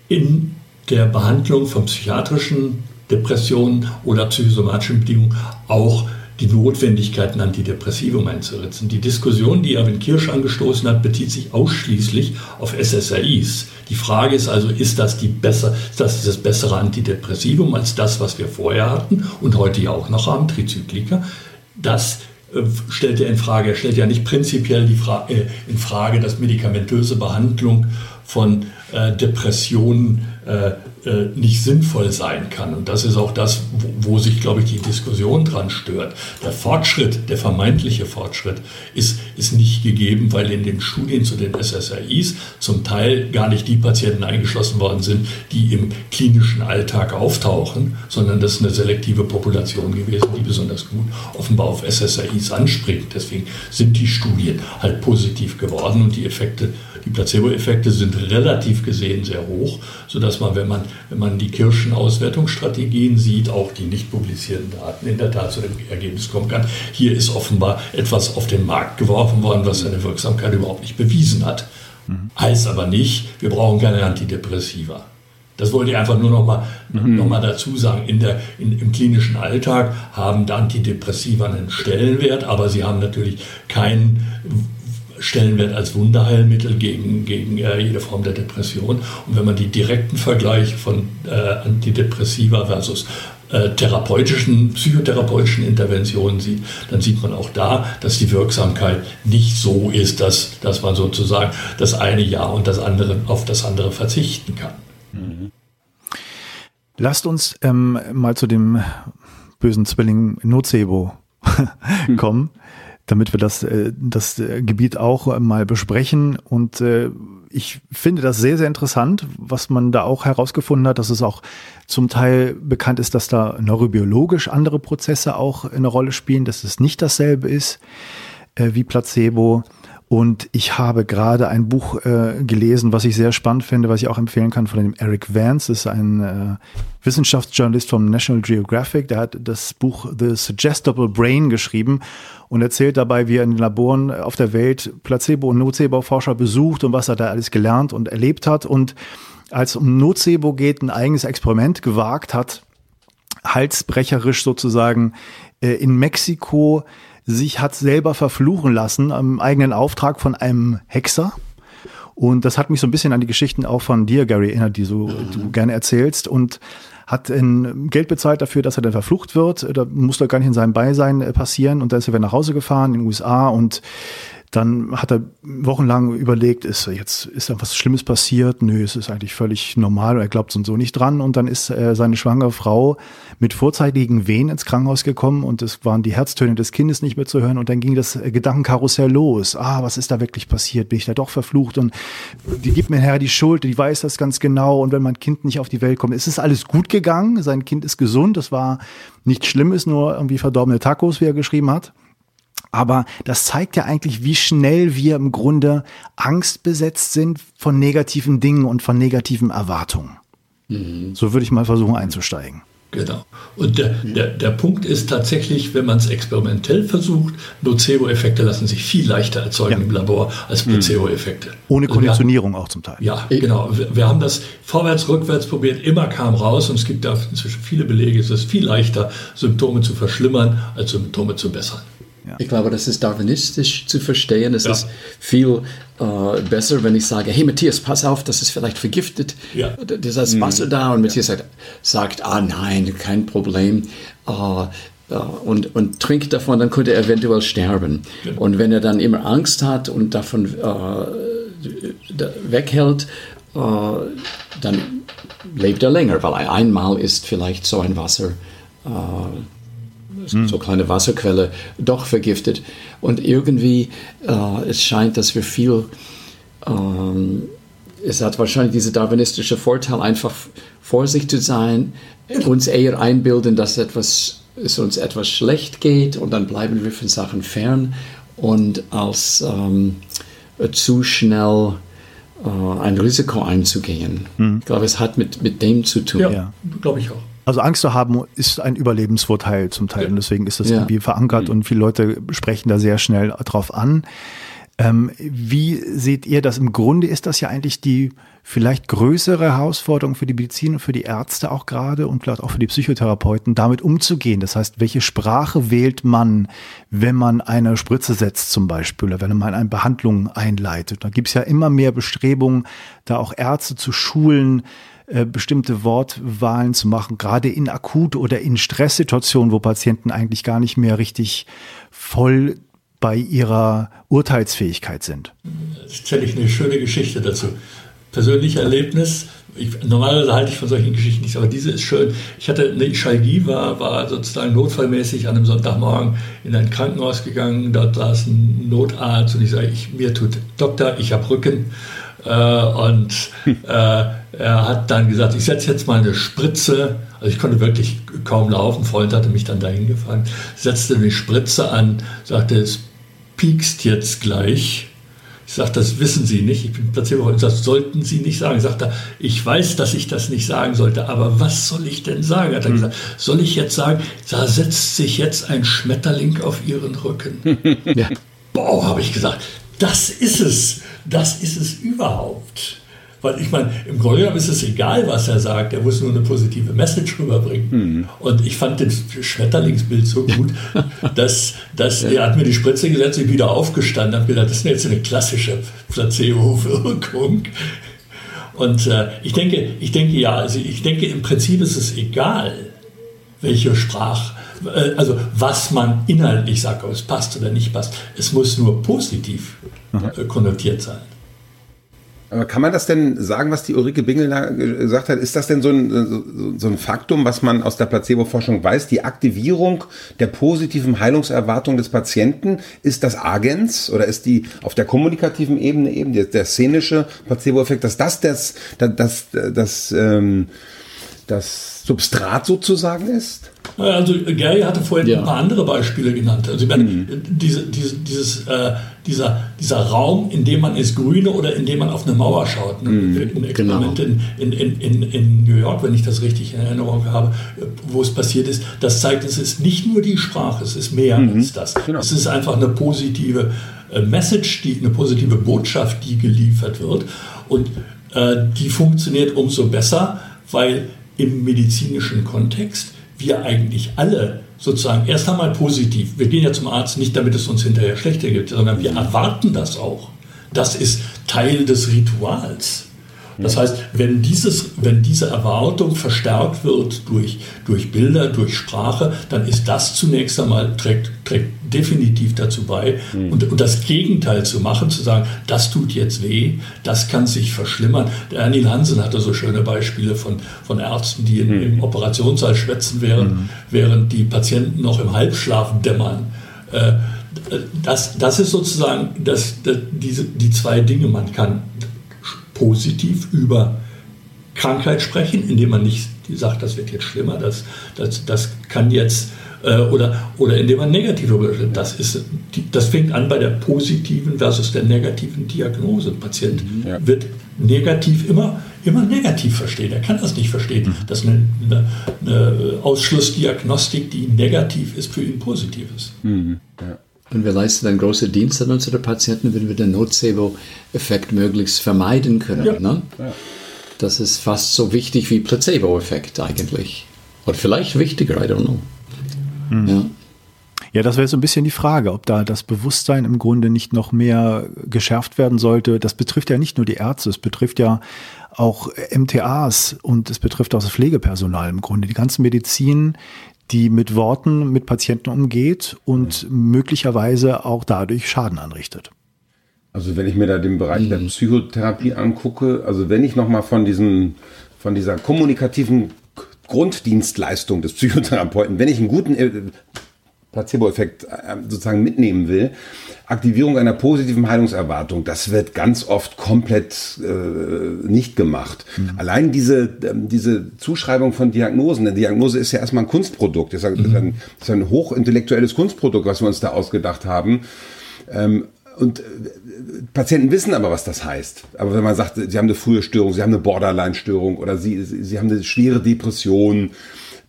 in der Behandlung von psychiatrischen Depressionen oder psychosomatischen Bedingungen auch die Notwendigkeit, ein Antidepressivum einzusetzen. Die Diskussion, die Erwin Kirsch angestoßen hat, bezieht sich ausschließlich auf SSRIs. Die Frage ist also, ist das, die besser, ist das das bessere Antidepressivum als das, was wir vorher hatten und heute ja auch noch haben, Trizyklika? Das äh, stellt er in Frage. Er stellt ja nicht prinzipiell die Fra äh, in Frage, dass medikamentöse Behandlung von äh, Depressionen äh, nicht sinnvoll sein kann. Und das ist auch das, wo, wo, sich, glaube ich, die Diskussion dran stört. Der Fortschritt, der vermeintliche Fortschritt ist, ist nicht gegeben, weil in den Studien zu den SSRIs zum Teil gar nicht die Patienten eingeschlossen worden sind, die im klinischen Alltag auftauchen, sondern das ist eine selektive Population gewesen, die besonders gut offenbar auf SSRIs anspringt. Deswegen sind die Studien halt positiv geworden und die Effekte die Placebo-Effekte sind relativ gesehen sehr hoch, sodass man, wenn man, wenn man die Kirschen-Auswertungsstrategien sieht, auch die nicht publizierten Daten in der Tat zu dem Ergebnis kommen kann. Hier ist offenbar etwas auf den Markt geworfen worden, was seine Wirksamkeit überhaupt nicht bewiesen hat. Mhm. Heißt aber nicht, wir brauchen keine Antidepressiva. Das wollte ich einfach nur noch mal, mhm. noch mal dazu sagen. In der, in, Im klinischen Alltag haben Antidepressiva einen Stellenwert, aber sie haben natürlich keinen Stellenwert als Wunderheilmittel gegen, gegen äh, jede Form der Depression. Und wenn man die direkten Vergleiche von äh, Antidepressiva versus äh, therapeutischen, psychotherapeutischen Interventionen sieht, dann sieht man auch da, dass die Wirksamkeit nicht so ist, dass, dass man sozusagen das eine Ja und das andere auf das andere verzichten kann. Mhm.
Lasst uns ähm, mal zu dem bösen Zwilling Nocebo kommen damit wir das, äh, das äh, Gebiet auch mal besprechen. Und äh, ich finde das sehr, sehr interessant, was man da auch herausgefunden hat, dass es auch zum Teil bekannt ist, dass da neurobiologisch andere Prozesse auch eine Rolle spielen, dass es nicht dasselbe ist wie Placebo. Und ich habe gerade ein Buch äh, gelesen, was ich sehr spannend finde, was ich auch empfehlen kann von dem Eric Vance. Das ist ein äh, Wissenschaftsjournalist vom National Geographic. Der hat das Buch The Suggestible Brain geschrieben und erzählt dabei, wie er in den Laboren auf der Welt Placebo- und Nocebo-Forscher besucht und was er da alles gelernt und erlebt hat. Und als um Nocebo geht, ein eigenes Experiment gewagt hat, halsbrecherisch sozusagen äh, in Mexiko sich hat selber verfluchen lassen am eigenen Auftrag von einem Hexer. Und das hat mich so ein bisschen an die Geschichten auch von dir, Gary, erinnert, die so, mhm. du gerne erzählst. Und hat ein Geld bezahlt dafür, dass er dann verflucht wird. Da musste gar nicht in seinem Beisein äh, passieren. Und dann ist er wieder nach Hause gefahren in den USA und dann hat er wochenlang überlegt, ist jetzt ist da was Schlimmes passiert? Nö, es ist eigentlich völlig normal. Er glaubt so und so nicht dran. Und dann ist äh, seine schwangere Frau mit vorzeitigen Wehen ins Krankenhaus gekommen und es waren die Herztöne des Kindes nicht mehr zu hören. Und dann ging das Gedankenkarussell los. Ah, was ist da wirklich passiert? Bin ich da doch verflucht? Und die gibt mir her die Schuld, die weiß das ganz genau. Und wenn mein Kind nicht auf die Welt kommt, ist es alles gut gegangen. Sein Kind ist gesund. Das war nichts Schlimmes, nur irgendwie verdorbene Tacos, wie er geschrieben hat. Aber das zeigt ja eigentlich, wie schnell wir im Grunde angstbesetzt sind von negativen Dingen und von negativen Erwartungen. Mhm. So würde ich mal versuchen einzusteigen.
Genau. Und der, der, der Punkt ist tatsächlich, wenn man es experimentell versucht, Nocebo-Effekte lassen sich viel leichter erzeugen ja. im Labor als mhm. Placebo-Effekte.
Ohne also Konditionierung auch zum Teil.
Ja, genau. Wir, wir, haben das vorwärts, rückwärts probiert, immer kam raus und es gibt da inzwischen viele Belege, es ist viel leichter, Symptome zu verschlimmern, als Symptome zu bessern.
Ja. Ich glaube, das ist darwinistisch zu verstehen. Es ja. ist viel äh, besser, wenn ich sage, hey Matthias, pass auf, das ist vielleicht vergiftet. Ja. Das ist Wasser mhm. da und Matthias sagt, sagt, ah nein, kein Problem. Uh, und, und trinkt davon, dann könnte er eventuell sterben. Und wenn er dann immer Angst hat und davon äh, weghält, äh, dann lebt er länger, weil einmal ist vielleicht so ein Wasser äh, hm. so kleine Wasserquelle, doch vergiftet. Und irgendwie, äh, es scheint, dass wir viel, ähm, es hat wahrscheinlich dieser darwinistische Vorteil, einfach vorsichtig zu sein, uns eher einbilden, dass etwas, es uns etwas schlecht geht und dann bleiben wir von Sachen fern und als ähm, zu schnell äh, ein Risiko einzugehen. Mhm. Ich glaube, es hat mit, mit dem zu tun.
Ja, ja. glaube ich auch.
Also Angst zu haben ist ein Überlebensvorteil zum Teil und deswegen ist das ja. irgendwie verankert mhm. und viele Leute sprechen da sehr schnell drauf an. Ähm, wie seht ihr das? Im Grunde ist das ja eigentlich die vielleicht größere Herausforderung für die Medizin und für die Ärzte auch gerade und vielleicht auch für die Psychotherapeuten, damit umzugehen. Das heißt, welche Sprache wählt man, wenn man eine Spritze setzt zum Beispiel oder wenn man eine Behandlung einleitet? Da gibt es ja immer mehr Bestrebungen, da auch Ärzte zu schulen, äh, bestimmte Wortwahlen zu machen, gerade in akut oder in Stresssituationen, wo Patienten eigentlich gar nicht mehr richtig voll bei ihrer Urteilsfähigkeit sind.
Das erzähle ich eine schöne Geschichte dazu. Persönliches Erlebnis. Ich, normalerweise halte ich von solchen Geschichten nicht, aber diese ist schön. Ich hatte eine Ischalgie, war, war sozusagen notfallmäßig an einem Sonntagmorgen in ein Krankenhaus gegangen. Dort saß ein Notarzt und ich sage, ich, mir tut Doktor, ich habe Rücken. Äh, und äh, er hat dann gesagt, ich setze jetzt mal eine Spritze. Also ich konnte wirklich kaum laufen. Freund hatte mich dann dahin gefahren. Setzte eine Spritze an, sagte, es piekst jetzt gleich. Ich sagte, das wissen Sie nicht. Ich bin Placebo. Und das sollten Sie nicht sagen. Ich sagte, ich weiß, dass ich das nicht sagen sollte, aber was soll ich denn sagen? Hat er hm. gesagt, soll ich jetzt sagen, da setzt sich jetzt ein Schmetterling auf Ihren Rücken? ja. Boah, habe ich gesagt, das ist es. Das ist es überhaupt. Weil ich meine, im Grunde genommen ist es egal, was er sagt, er muss nur eine positive Message rüberbringen. Mhm. Und ich fand das Schmetterlingsbild so gut, dass, dass ja. er hat mir die Spritze gesetzt und wieder aufgestanden, hat gedacht, das ist jetzt eine klassische Placebo-Wirkung. Und äh, ich denke, ich denke ja, also ich denke im Prinzip ist es egal, welche Sprache, also was man inhaltlich sagt, ob es passt oder nicht passt. Es muss nur positiv äh, konnotiert sein.
Aber kann man das denn sagen, was die Ulrike Bingel da gesagt hat? Ist das denn so ein, so ein Faktum, was man aus der Placebo-Forschung weiß? Die Aktivierung der positiven Heilungserwartung des Patienten, ist das Agens oder ist die auf der kommunikativen Ebene eben der, der szenische Placebo-Effekt, dass das das, das, das, das, ähm, das Substrat sozusagen ist?
Also Gary hatte vorhin ja. ein paar andere Beispiele genannt. Also meine, mhm. diese, diese, dieses, äh, dieser, dieser Raum, in dem man ins Grüne oder in dem man auf eine Mauer schaut. Ne? Mhm. Ein Experiment genau. in, in, in, in New York, wenn ich das richtig in Erinnerung habe, wo es passiert ist, das zeigt, es ist nicht nur die Sprache, es ist mehr mhm. als das. Genau. Es ist einfach eine positive äh, Message, die, eine positive Botschaft, die geliefert wird. Und äh, die funktioniert umso besser, weil im medizinischen Kontext wir eigentlich alle sozusagen erst einmal positiv, wir gehen ja zum Arzt nicht, damit es uns hinterher schlechter gibt, sondern wir erwarten das auch. Das ist Teil des Rituals. Das heißt, wenn, dieses, wenn diese Erwartung verstärkt wird durch, durch Bilder, durch Sprache, dann ist das zunächst einmal, trägt, trägt definitiv dazu bei. Mhm. Und, und das Gegenteil zu machen, zu sagen, das tut jetzt weh, das kann sich verschlimmern. Der Ernil Hansen hatte so schöne Beispiele von, von Ärzten, die mhm. im Operationssaal schwätzen, während, mhm. während die Patienten noch im Halbschlaf dämmern. Äh, das, das ist sozusagen das, das, diese, die zwei Dinge. Man kann positiv über Krankheit sprechen, indem man nicht sagt, das wird jetzt schlimmer, das, das, das kann jetzt, äh, oder, oder indem man negativ spricht. Das, ist, das fängt an bei der positiven versus der negativen Diagnose. Ein Patient mhm. ja. wird negativ immer, immer negativ verstehen. Er kann das nicht verstehen, mhm. dass eine, eine, eine, Ausschlussdiagnostik, die negativ ist, für ihn positiv ist. Mhm.
Und wir leisten einen großen Dienst an unsere Patienten, wenn wir den Nocebo-Effekt möglichst vermeiden können. Ja. Ne? Ja. Das ist fast so wichtig wie Placebo-Effekt eigentlich. Oder vielleicht wichtiger, I don't know.
Mhm. Ja. Ja, das wäre so ein bisschen die Frage, ob da das Bewusstsein im Grunde nicht noch mehr geschärft werden sollte. Das betrifft ja nicht nur die Ärzte, es betrifft ja auch MTAs und es betrifft auch das Pflegepersonal im Grunde. Die ganze Medizin, die mit Worten mit Patienten umgeht und möglicherweise auch dadurch Schaden anrichtet.
Also wenn ich mir da den Bereich mhm. der Psychotherapie angucke, also wenn ich nochmal von diesem, von dieser kommunikativen Grunddienstleistung des Psychotherapeuten, wenn ich einen guten äh, Placebo-Effekt äh, sozusagen mitnehmen will, Aktivierung einer positiven Heilungserwartung, das wird ganz oft komplett äh, nicht gemacht. Mhm. Allein diese, äh, diese Zuschreibung von Diagnosen, eine Diagnose ist ja erstmal ein Kunstprodukt, das ist ein, das ist ein hochintellektuelles Kunstprodukt, was wir uns da ausgedacht haben. Ähm, und äh, Patienten wissen aber, was das heißt. Aber wenn man sagt, sie haben eine frühe Störung, sie haben eine Borderline-Störung oder sie, sie haben eine schwere Depression,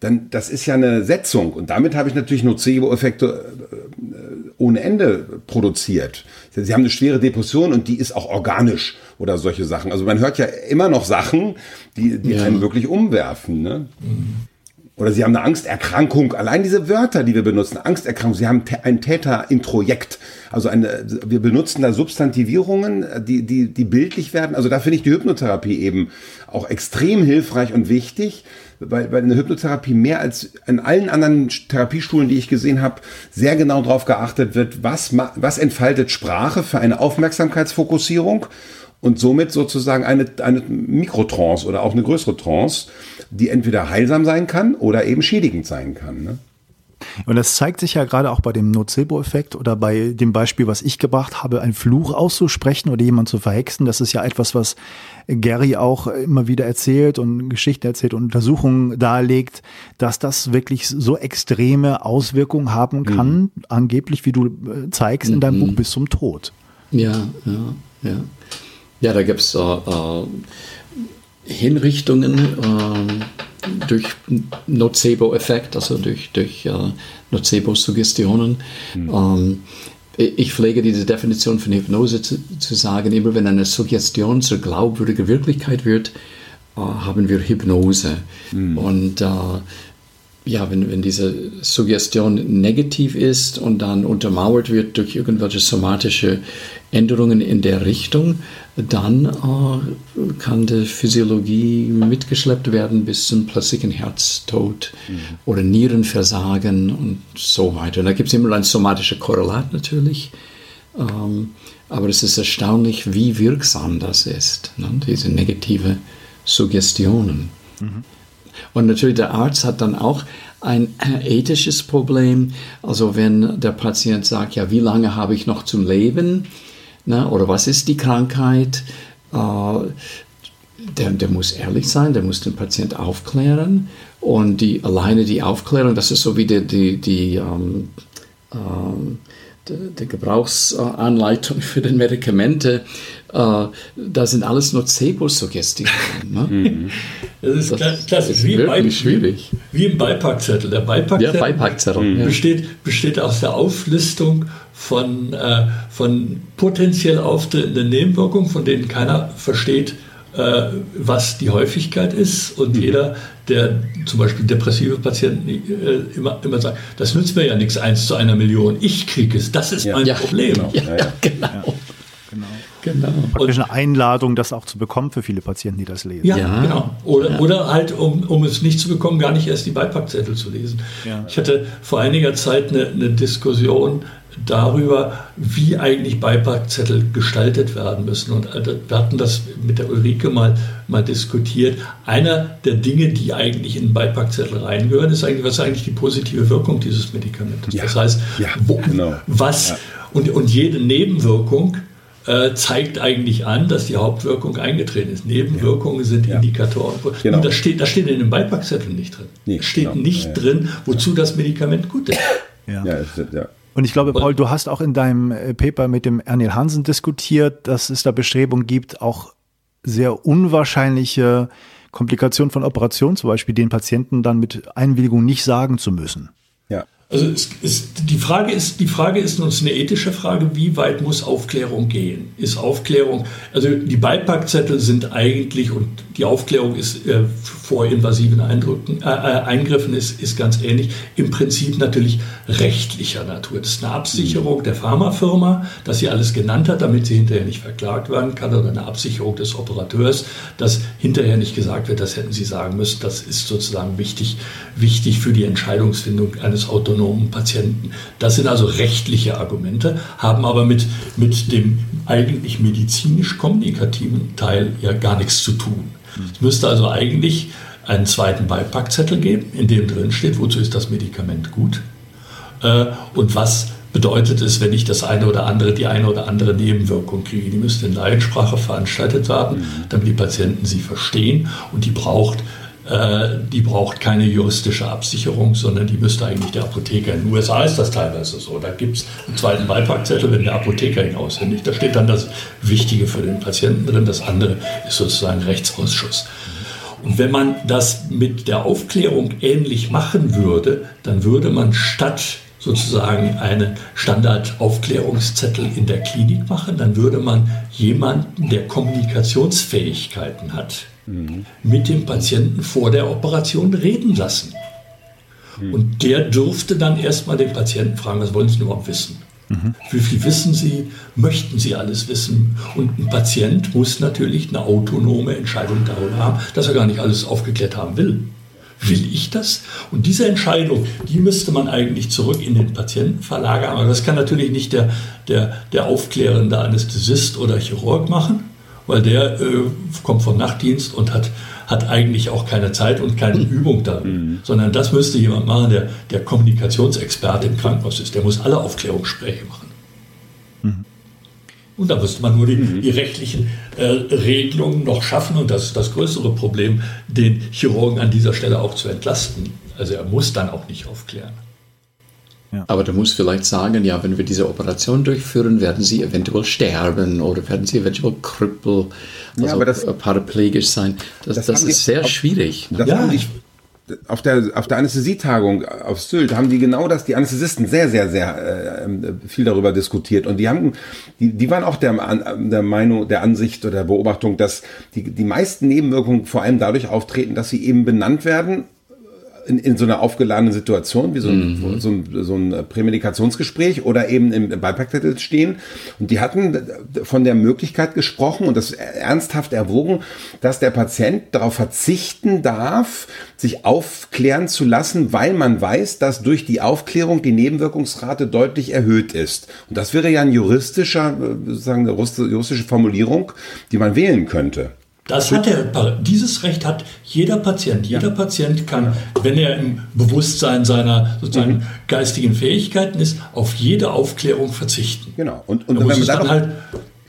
dann das ist ja eine Setzung. Und damit habe ich natürlich Nocebo-Effekte äh, ohne Ende produziert. Sie haben eine schwere Depression und die ist auch organisch oder solche Sachen. Also man hört ja immer noch Sachen, die, die ja. einen wirklich umwerfen. Ne? Oder sie haben eine Angsterkrankung. Allein diese Wörter, die wir benutzen, Angsterkrankung, sie haben ein Täterintrojekt. Also eine, wir benutzen da Substantivierungen, die, die, die bildlich werden. Also da finde ich die Hypnotherapie eben auch extrem hilfreich und wichtig, weil, weil eine Hypnotherapie mehr als in allen anderen Therapieschulen, die ich gesehen habe, sehr genau darauf geachtet wird, was, was entfaltet Sprache für eine Aufmerksamkeitsfokussierung und somit sozusagen eine, eine Mikrotrance oder auch eine größere Trance, die entweder heilsam sein kann oder eben schädigend sein kann. Ne?
Und das zeigt sich ja gerade auch bei dem Nocebo-Effekt oder bei dem Beispiel, was ich gebracht habe, einen Fluch auszusprechen oder jemand zu verhexen. Das ist ja etwas, was Gary auch immer wieder erzählt und Geschichten erzählt und Untersuchungen darlegt, dass das wirklich so extreme Auswirkungen haben kann, mhm. angeblich, wie du äh, zeigst in deinem mhm. Buch, bis zum Tod.
Ja, ja, ja. Ja, da gibt es äh, äh, Hinrichtungen. Äh, durch Nocebo-Effekt, also durch, durch äh, Nocebo-Suggestionen. Mhm. Ähm, ich pflege diese Definition von Hypnose zu, zu sagen, immer wenn eine Suggestion zur glaubwürdigen Wirklichkeit wird, äh, haben wir Hypnose. Mhm. Und äh, ja, wenn, wenn diese Suggestion negativ ist und dann untermauert wird durch irgendwelche somatische Änderungen in der Richtung, dann äh, kann die Physiologie mitgeschleppt werden bis zum plötzlichen Herztod mhm. oder Nierenversagen und so weiter. Und da gibt es immer ein somatisches Korrelat natürlich. Ähm, aber es ist erstaunlich, wie wirksam das ist, ne? diese negative Suggestionen. Mhm. Und natürlich der Arzt hat dann auch ein ethisches Problem. Also wenn der Patient sagt, ja, wie lange habe ich noch zum Leben? Ne? Oder was ist die Krankheit? Äh, der, der muss ehrlich sein, der muss den Patient aufklären. Und die, alleine die Aufklärung, das ist so wie die, die, die ähm, ähm, die, Gebrauchsanleitung für die Medikamente, äh, da sind alles nur Zebo-Suggestionen. Ne?
Mhm. Das ist das, klassisch, ist wie, bei, schwierig. wie im Beipackzettel. Der Beipackzettel, ja, Beipackzettel besteht, besteht aus der Auflistung von, äh, von potenziell auftretenden Nebenwirkungen, von denen keiner versteht, äh, was die Häufigkeit ist. Und mhm. jeder, der zum Beispiel depressive Patienten äh, immer, immer sagt, das nützt mir ja nichts, eins zu einer Million, ich kriege es, das ist ja. mein ja, Problem.
Genau. Ja, ja, genau.
Genau. Praktisch eine Einladung, das auch zu bekommen für viele Patienten, die das lesen.
Ja, ja. genau. Oder, ja. oder halt, um, um es nicht zu bekommen, gar nicht erst die Beipackzettel zu lesen. Ja. Ich hatte vor einiger Zeit eine, eine Diskussion darüber, wie eigentlich Beipackzettel gestaltet werden müssen. Und äh, wir hatten das mit der Ulrike mal, mal diskutiert. Einer der Dinge, die eigentlich in den Beipackzettel reingehören, ist eigentlich, was ist eigentlich die positive Wirkung dieses Medikamentes? Ja. Das heißt, ja, wo, genau. was ja. und, und jede Nebenwirkung äh, zeigt eigentlich an, dass die Hauptwirkung eingetreten ist. Nebenwirkungen sind Indikatoren. Genau. Und das steht, das steht in dem Beipackzettel nicht drin. Nee, es steht genau. nicht drin, wozu das Medikament gut ist.
Ja. Ja, ja. Und ich glaube, Paul, du hast auch in deinem äh, Paper mit dem Ernil Hansen diskutiert, dass es da Bestrebungen gibt, auch sehr unwahrscheinliche Komplikationen von Operationen, zum Beispiel den Patienten dann mit Einwilligung nicht sagen zu müssen.
Also ist, die, Frage ist, die Frage ist uns eine ethische Frage, wie weit muss Aufklärung gehen? Ist Aufklärung, also die Beipackzettel sind eigentlich, und die Aufklärung ist äh, vor invasiven Eindrücken, äh, äh, Eingriffen ist, ist ganz ähnlich, im Prinzip natürlich rechtlicher Natur. Das ist eine Absicherung der Pharmafirma, dass sie alles genannt hat, damit sie hinterher nicht verklagt werden kann, oder eine Absicherung des Operateurs, dass hinterher nicht gesagt wird, das hätten sie sagen müssen. Das ist sozusagen wichtig, wichtig für die Entscheidungsfindung eines autonomen Patienten. Das sind also rechtliche Argumente, haben aber mit, mit dem eigentlich medizinisch-kommunikativen Teil ja gar nichts zu tun. Es müsste also eigentlich einen zweiten Beipackzettel geben, in dem drin steht, wozu ist das Medikament gut äh, und was bedeutet es, wenn ich das eine oder andere, die eine oder andere Nebenwirkung kriege. Die müsste in Laiensprache veranstaltet werden, mhm. damit die Patienten sie verstehen und die braucht die braucht keine juristische Absicherung, sondern die müsste eigentlich der Apotheker. In den USA ist das teilweise so. Da gibt es einen zweiten Beipackzettel, wenn der Apotheker ihn aushändigt. Da steht dann das Wichtige für den Patienten drin. Das andere ist sozusagen Rechtsausschuss. Und wenn man das mit der Aufklärung ähnlich machen würde, dann würde man statt sozusagen einen Standardaufklärungszettel in der Klinik machen, dann würde man jemanden, der Kommunikationsfähigkeiten hat, mhm. mit dem Patienten vor der Operation reden lassen. Mhm. Und der dürfte dann erstmal den Patienten fragen, was wollen Sie denn überhaupt wissen? Mhm. Wie viel wissen Sie? Möchten Sie alles wissen? Und ein Patient muss natürlich eine autonome Entscheidung darüber haben, dass er gar nicht alles aufgeklärt haben will. Will ich das? Und diese Entscheidung, die müsste man eigentlich zurück in den Patienten verlagern. Aber das kann natürlich nicht der, der, der aufklärende Anästhesist oder Chirurg machen, weil der äh, kommt vom Nachtdienst und hat, hat eigentlich auch keine Zeit und keine mhm. Übung da. Mhm. Sondern das müsste jemand machen, der, der Kommunikationsexperte im Krankenhaus ist. Der muss alle Aufklärungsgespräche machen. Mhm. Und da müsste man nur die, mhm. die rechtlichen äh, Regelungen noch schaffen. Und das ist das größere Problem, den Chirurgen an dieser Stelle auch zu entlasten. Also er muss dann auch nicht aufklären.
Ja. Aber du musst vielleicht sagen, ja, wenn wir diese Operation durchführen, werden sie eventuell sterben oder werden sie eventuell krüppel, also ja, aber das, paraplegisch sein. Das, das, das ist sehr schwierig.
Das, ja. haben die, auf der, auf der Anästhesietagung auf Sylt haben die genau das, die Anästhesisten sehr, sehr, sehr äh, viel darüber diskutiert. Und die haben, die, die waren auch der, der Meinung, der Ansicht oder der Beobachtung, dass die, die meisten Nebenwirkungen vor allem dadurch auftreten, dass sie eben benannt werden in, in so einer aufgeladenen Situation, wie so ein, mhm. so ein, so ein Prämedikationsgespräch oder eben im Beipackzettel stehen. Und die hatten von der Möglichkeit gesprochen und das ernsthaft erwogen, dass der Patient darauf verzichten darf, sich aufklären zu lassen, weil man weiß, dass durch die Aufklärung die Nebenwirkungsrate deutlich erhöht ist. Und das wäre ja ein juristischer, äh, sozusagen eine juristische Formulierung, die man wählen könnte.
Das hat er, dieses Recht hat jeder Patient. Jeder ja. Patient kann, wenn er im Bewusstsein seiner sozusagen mhm. geistigen Fähigkeiten ist, auf jede Aufklärung verzichten.
Genau. Und, und wenn man dann halt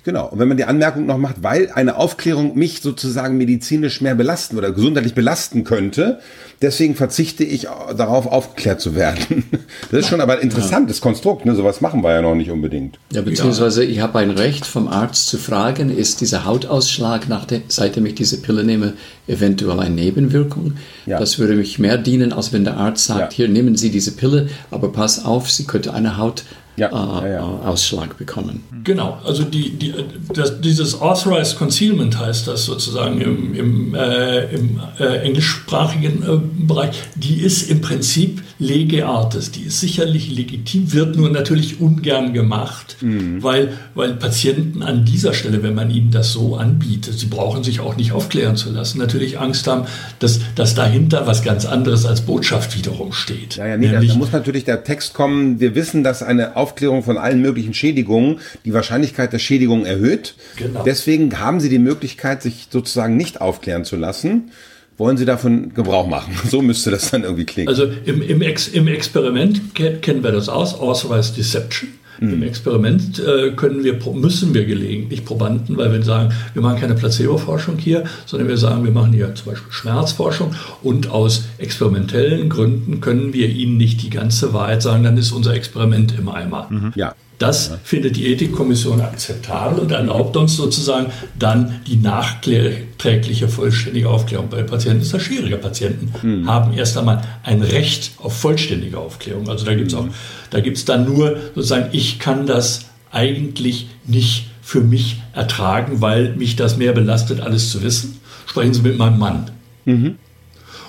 Genau. Und wenn man die Anmerkung noch macht, weil eine Aufklärung mich sozusagen medizinisch mehr belasten oder gesundheitlich belasten könnte, deswegen verzichte ich darauf, aufgeklärt zu werden. Das ist schon aber ein interessantes ja. Konstrukt. Ne? Sowas machen wir ja noch nicht unbedingt.
Ja, beziehungsweise ich habe ein Recht vom Arzt zu fragen, ist dieser Hautausschlag, nach der, seitdem ich diese Pille nehme, eventuell eine Nebenwirkung? Ja. Das würde mich mehr dienen, als wenn der Arzt sagt, ja. hier nehmen Sie diese Pille, aber pass auf, sie könnte eine Haut ja, äh, ja, ja. Ausschlag bekommen.
Genau, also die, die, das, dieses Authorized Concealment heißt das sozusagen im, im, äh, im äh, englischsprachigen äh, Bereich, die ist im Prinzip lege artis, die ist sicherlich legitim, wird nur natürlich ungern gemacht, mhm. weil, weil Patienten an dieser Stelle, wenn man ihnen das so anbietet, sie brauchen sich auch nicht aufklären zu lassen, natürlich Angst haben, dass, dass dahinter was ganz anderes als Botschaft wiederum steht.
Ja, ja, nee, da muss natürlich der Text kommen, wir wissen, dass eine Aufklärung von allen möglichen Schädigungen die Wahrscheinlichkeit der Schädigung erhöht. Genau. Deswegen haben Sie die Möglichkeit, sich sozusagen nicht aufklären zu lassen. Wollen Sie davon Gebrauch machen? So müsste das dann irgendwie klingen.
Also im, im, Ex, im Experiment kennen wir das aus, Authorized Deception. Mhm. Im Experiment äh, können wir, müssen wir gelegentlich Probanden, weil wir sagen, wir machen keine Placebo-Forschung hier, sondern wir sagen, wir machen hier zum Beispiel Schmerzforschung und aus experimentellen Gründen können wir ihnen nicht die ganze Wahrheit sagen, dann ist unser Experiment im Eimer. Mhm. Ja. Das ja. findet die Ethikkommission akzeptabel und erlaubt uns sozusagen dann die nachträgliche vollständige Aufklärung. Bei Patienten ist das schwieriger. Patienten mhm. haben erst einmal ein Recht auf vollständige Aufklärung. Also da gibt es auch, da gibt es dann nur sozusagen, ich kann das eigentlich nicht für mich ertragen, weil mich das mehr belastet, alles zu wissen. Sprechen Sie mit meinem Mann. Mhm.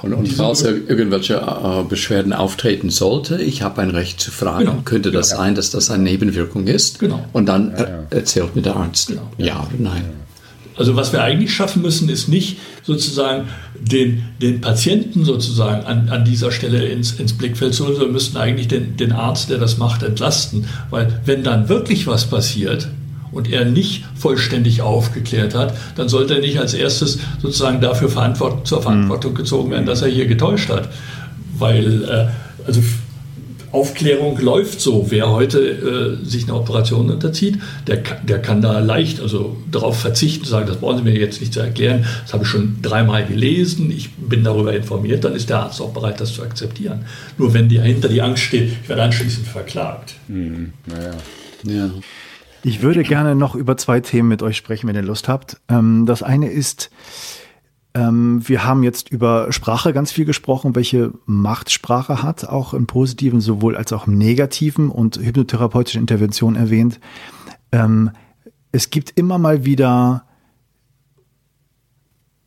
Und, und falls irgendwelche äh, Beschwerden auftreten sollte, ich habe ein Recht zu fragen, genau. könnte das ja. sein, dass das eine Nebenwirkung ist? Genau. Und dann ja, ja. erzählt mir der Arzt genau. ja oder nein.
Also was wir eigentlich schaffen müssen, ist nicht sozusagen den, den Patienten sozusagen an, an dieser Stelle ins, ins Blickfeld zu holen, sondern wir müssten eigentlich den, den Arzt, der das macht, entlasten. Weil wenn dann wirklich was passiert, und er nicht vollständig aufgeklärt hat, dann sollte er nicht als erstes sozusagen dafür verantwort zur Verantwortung mhm. gezogen werden, dass er hier getäuscht hat. Weil äh, also Aufklärung läuft so. Wer heute äh, sich eine Operation unterzieht, der, der kann da leicht also darauf verzichten, sagen, das brauchen Sie mir jetzt nicht zu erklären, das habe ich schon dreimal gelesen, ich bin darüber informiert, dann ist der Arzt auch bereit, das zu akzeptieren. Nur wenn dahinter die Angst steht, ich werde anschließend verklagt. Mhm.
Naja. Ja. Ich würde gerne noch über zwei Themen mit euch sprechen, wenn ihr Lust habt. Ähm, das eine ist, ähm, wir haben jetzt über Sprache ganz viel gesprochen, welche Macht Sprache hat, auch im positiven sowohl als auch im negativen und hypnotherapeutische Intervention erwähnt. Ähm, es gibt immer mal wieder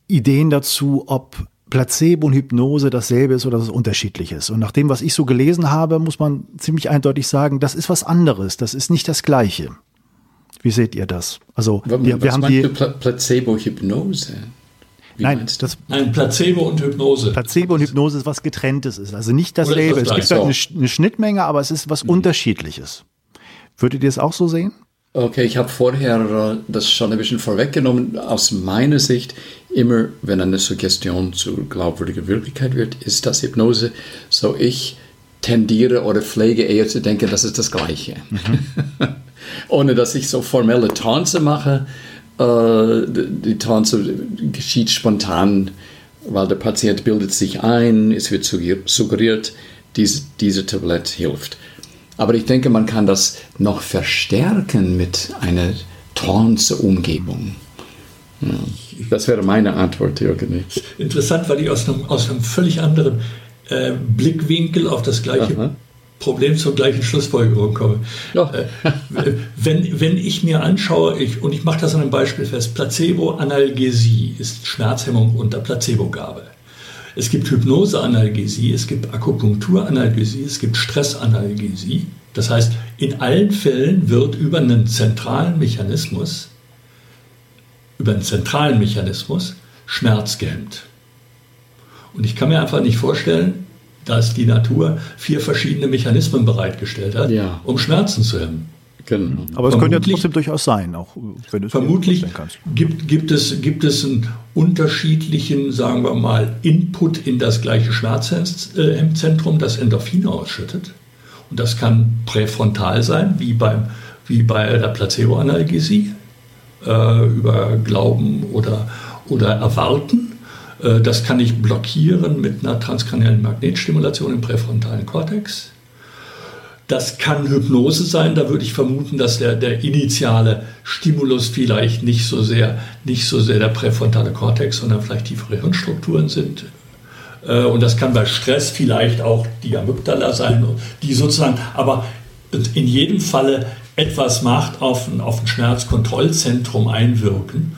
Ideen dazu, ob Placebo und Hypnose dasselbe ist oder das unterschiedlich ist. Und nach dem, was ich so gelesen habe, muss man ziemlich eindeutig sagen, das ist was anderes, das ist nicht das Gleiche. Wie seht ihr das? Also wir, wir haben die
Pla Placebo-Hypnose.
Nein, das,
Nein, Placebo und Hypnose.
Placebo und Hypnose ist was getrenntes ist, also nicht dasselbe. Das es gibt halt eine, eine, Schnittmenge, aber es ist was mhm. Unterschiedliches. Würdet ihr es auch so sehen?
Okay, ich habe vorher das schon ein bisschen vorweggenommen. Aus meiner Sicht, immer wenn eine Suggestion zu glaubwürdiger Wirklichkeit wird, ist das Hypnose. So ich tendiere oder pflege eher zu denken, das ist das Gleiche. Mhm. ohne dass ich so formelle Tanze mache. Äh, die Tanze geschieht spontan, weil der Patient bildet sich ein, es wird suggeriert, diese, diese Tablette hilft. Aber ich denke, man kann das noch verstärken mit einer Trance-Umgebung. Ja, das wäre meine Antwort, Jürgen.
Interessant, weil ich aus einem, aus einem völlig anderen äh, Blickwinkel auf das gleiche Aha. Problem zur gleichen Schlussfolgerung komme. Ja. Äh, wenn, wenn ich mir anschaue, ich, und ich mache das an einem Beispiel fest, Placebo-Analgesie ist Schmerzhemmung unter Placebogabe. Es gibt Hypnoseanalgesie, es gibt Akupunkturanalgesie, es gibt Stressanalgesie. Das heißt, in allen Fällen wird über einen zentralen Mechanismus, über einen zentralen Mechanismus Schmerz gehemmt. Und ich kann mir einfach nicht vorstellen, dass die Natur vier verschiedene Mechanismen bereitgestellt hat, ja. um Schmerzen zu hemmen.
Genau. Aber es könnte ja trotzdem durchaus sein, auch
wenn du es Vermutlich gibt, gibt, es, gibt es einen unterschiedlichen, sagen wir mal, Input in das gleiche Schmerzhemmzentrum, das Endorphine ausschüttet. Und das kann präfrontal sein, wie, beim, wie bei der Placebo-Analgesie, äh, über Glauben oder, oder Erwarten. Äh, das kann ich blockieren mit einer transkraniellen Magnetstimulation im präfrontalen Kortex. Das kann Hypnose sein, da würde ich vermuten, dass der, der initiale Stimulus vielleicht nicht so, sehr, nicht so sehr der präfrontale Kortex, sondern vielleicht tiefere Hirnstrukturen sind. Äh, und das kann bei Stress vielleicht auch die Amygdala sein, die sozusagen, aber in jedem Falle etwas macht, auf ein, auf ein Schmerzkontrollzentrum einwirken.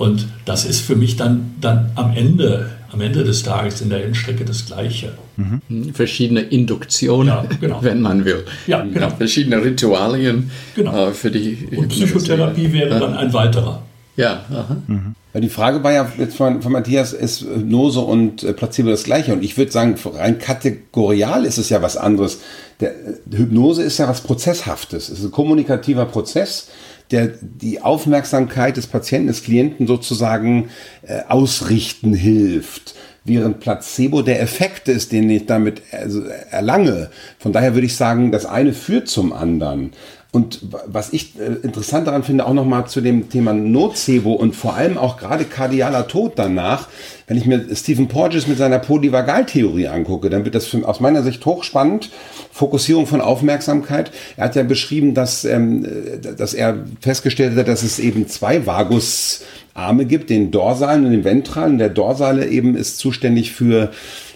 Und das ist für mich dann, dann am Ende am Ende des Tages in der Endstrecke das Gleiche.
Mhm. Verschiedene Induktionen, ja, genau. wenn man will. Ja, genau. verschiedene Ritualien
genau. äh, für die. Und Psychotherapie wäre dann ein weiterer.
Ja, aha. Mhm. Die Frage war ja jetzt von, von Matthias, ist Hypnose und äh, Placebo das gleiche? Und ich würde sagen, rein kategorial ist es ja was anderes. Der, äh, Hypnose ist ja was Prozesshaftes. Es ist ein kommunikativer Prozess, der die Aufmerksamkeit des Patienten, des Klienten sozusagen äh, ausrichten hilft. Während Placebo der Effekt ist, den ich damit also erlange. Von daher würde ich sagen, das eine führt zum anderen. Und was ich äh, interessant daran finde, auch nochmal zu dem Thema Nocebo und vor allem auch gerade kardialer Tod danach, wenn ich mir Stephen Porges mit seiner Polyvagaltheorie angucke, dann wird das für, aus meiner Sicht hochspannend. Fokussierung von Aufmerksamkeit. Er hat ja beschrieben, dass, ähm, dass er festgestellt hat, dass es eben zwei Vagusarme gibt, den dorsalen und den ventralen. Der dorsale eben ist zuständig für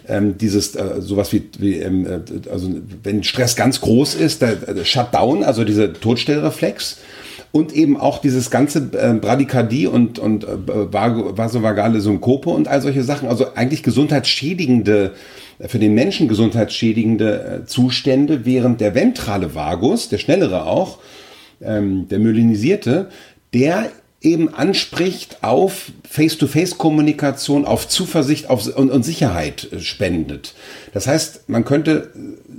ähm, dieses äh, sowas wie, wie ähm, äh, also wenn Stress ganz groß ist, der, der Shutdown, also dieser Todstellreflex und eben auch dieses ganze äh, Bradykardie und, und äh, vasovagale Synkope und all solche Sachen, also eigentlich gesundheitsschädigende, für den Menschen gesundheitsschädigende äh, Zustände, während der ventrale Vagus, der schnellere auch, ähm, der myelinisierte, der eben anspricht auf Face-to-Face-Kommunikation, auf Zuversicht auf, und, und Sicherheit äh, spendet. Das heißt, man könnte, äh,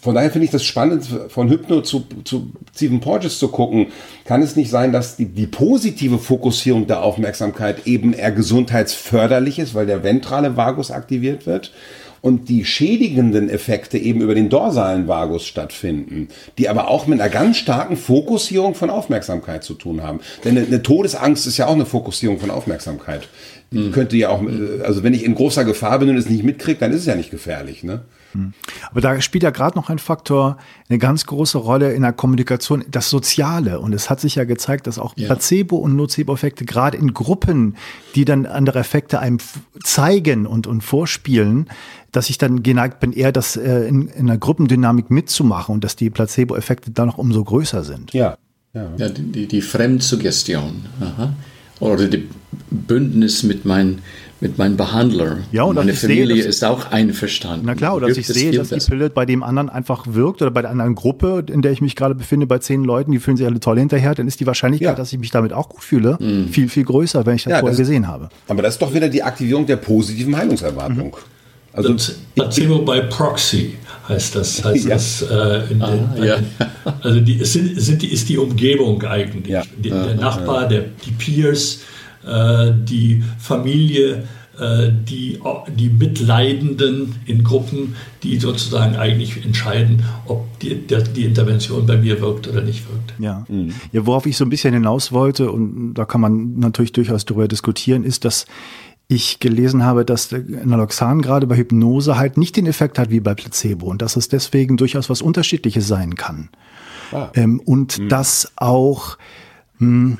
von daher finde ich das spannend, von Hypno zu, zu Stephen Porges zu gucken. Kann es nicht sein, dass die, die positive Fokussierung der Aufmerksamkeit eben eher gesundheitsförderlich ist, weil der ventrale Vagus aktiviert wird? Und die schädigenden Effekte eben über den dorsalen Vagus stattfinden, die aber auch mit einer ganz starken Fokussierung von Aufmerksamkeit zu tun haben. Denn eine, Todesangst ist ja auch eine Fokussierung von Aufmerksamkeit. Mhm. Könnte ja auch, also wenn ich in großer Gefahr bin und es nicht mitkriege, dann ist es ja nicht gefährlich. Ne?
Hm. Aber da spielt ja gerade noch ein Faktor eine ganz große Rolle in der Kommunikation, das Soziale. Und es hat sich ja gezeigt, dass auch ja. Placebo- und Nocebo-Effekte gerade in Gruppen, die dann andere Effekte einem zeigen und, und vorspielen, dass ich dann geneigt bin, eher das äh, in, in einer Gruppendynamik mitzumachen und dass die Placebo-Effekte dann noch umso größer sind.
Ja. Ja, ja die, die Fremdsuggestion. Aha. Oder die Bündnis mit meinen mit meinem Behandler.
Ja, und
meine Familie sehe, ist auch einverstanden.
Na klar, oder dass ich sehe, dass die Pille bei dem anderen einfach wirkt oder bei der anderen Gruppe, in der ich mich gerade befinde, bei zehn Leuten, die fühlen sich alle toll hinterher, dann ist die Wahrscheinlichkeit, ja. dass ich mich damit auch gut fühle, mhm. viel, viel größer, wenn ich das ja, vorher das, gesehen habe.
Aber das ist doch wieder die Aktivierung der positiven Heilungserwartung. Mhm.
Also Placebo by Proxy heißt das. Heißt ja. das äh, in, ah, ja. also die, sind, sind ist die Umgebung eigentlich. Ja. Die, der Nachbar, der, die Peers, äh, die Familie, äh, die, die Mitleidenden in Gruppen, die sozusagen eigentlich entscheiden, ob die, der, die Intervention bei mir wirkt oder nicht wirkt.
Ja. Mhm. ja, worauf ich so ein bisschen hinaus wollte, und da kann man natürlich durchaus darüber diskutieren, ist, dass ich gelesen habe, dass Naloxan gerade bei Hypnose halt nicht den Effekt hat wie bei Placebo und dass es deswegen durchaus was Unterschiedliches sein kann. Ah. Ähm, und mhm. dass auch mh, hm,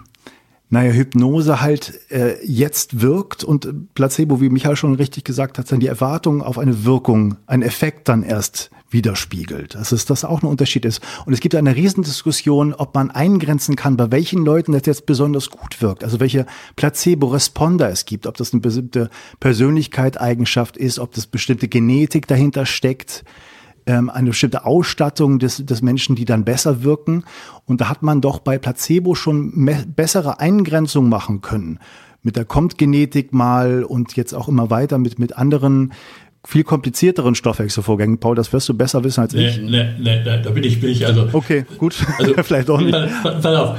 naja, Hypnose halt äh, jetzt wirkt und Placebo, wie Michael schon richtig gesagt hat, dann die Erwartung auf eine Wirkung, einen Effekt dann erst widerspiegelt. Dass es das auch ein Unterschied ist. Und es gibt eine Riesendiskussion, ob man eingrenzen kann, bei welchen Leuten das jetzt besonders gut wirkt. Also welche Placebo-Responder es gibt, ob das eine bestimmte Persönlichkeit, Eigenschaft ist, ob das bestimmte Genetik dahinter steckt ähm, eine bestimmte Ausstattung des, des Menschen, die dann besser wirken. Und da hat man doch bei Placebo schon bessere Eingrenzung machen können. Mit der Kommt-Genetik mal und jetzt auch immer weiter mit, mit anderen viel komplizierteren Stoffwechselvorgängen. Paul, das wirst du besser wissen als ich.
Nee, nee, nee, da bin ich, bin ich also.
Okay, gut. Also, Vielleicht auch nicht.
Pass auf,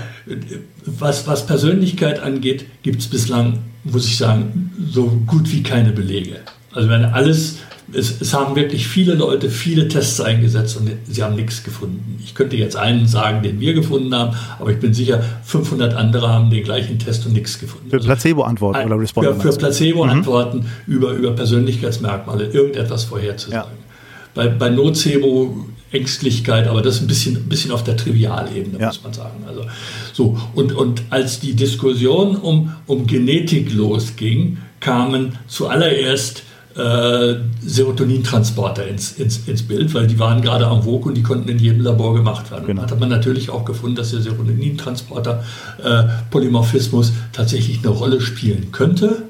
was, was Persönlichkeit angeht, gibt es bislang, muss ich sagen, so gut wie keine Belege. Also wenn alles es, es, haben wirklich viele Leute viele Tests eingesetzt und sie haben nichts gefunden. Ich könnte jetzt einen sagen, den wir gefunden haben, aber ich bin sicher, 500 andere haben den gleichen Test und nichts gefunden.
Für Placebo-Antworten also, oder
Responder? Für, für Placebo-Antworten mhm. über, über Persönlichkeitsmerkmale, irgendetwas vorherzusagen. Ja. Bei, bei Nocebo Ängstlichkeit, aber das ist ein bisschen, ein bisschen auf der Trivialebene, ja. muss man sagen. Also, so, und, und als die Diskussion um, um Genetik losging, kamen zuallererst äh, Serotonintransporter ins, ins, ins Bild, weil die waren gerade am Vogue und die konnten in jedem Labor gemacht werden. Genau. Da hat man natürlich auch gefunden, dass der Serotonintransporter äh, Polymorphismus tatsächlich eine Rolle spielen könnte.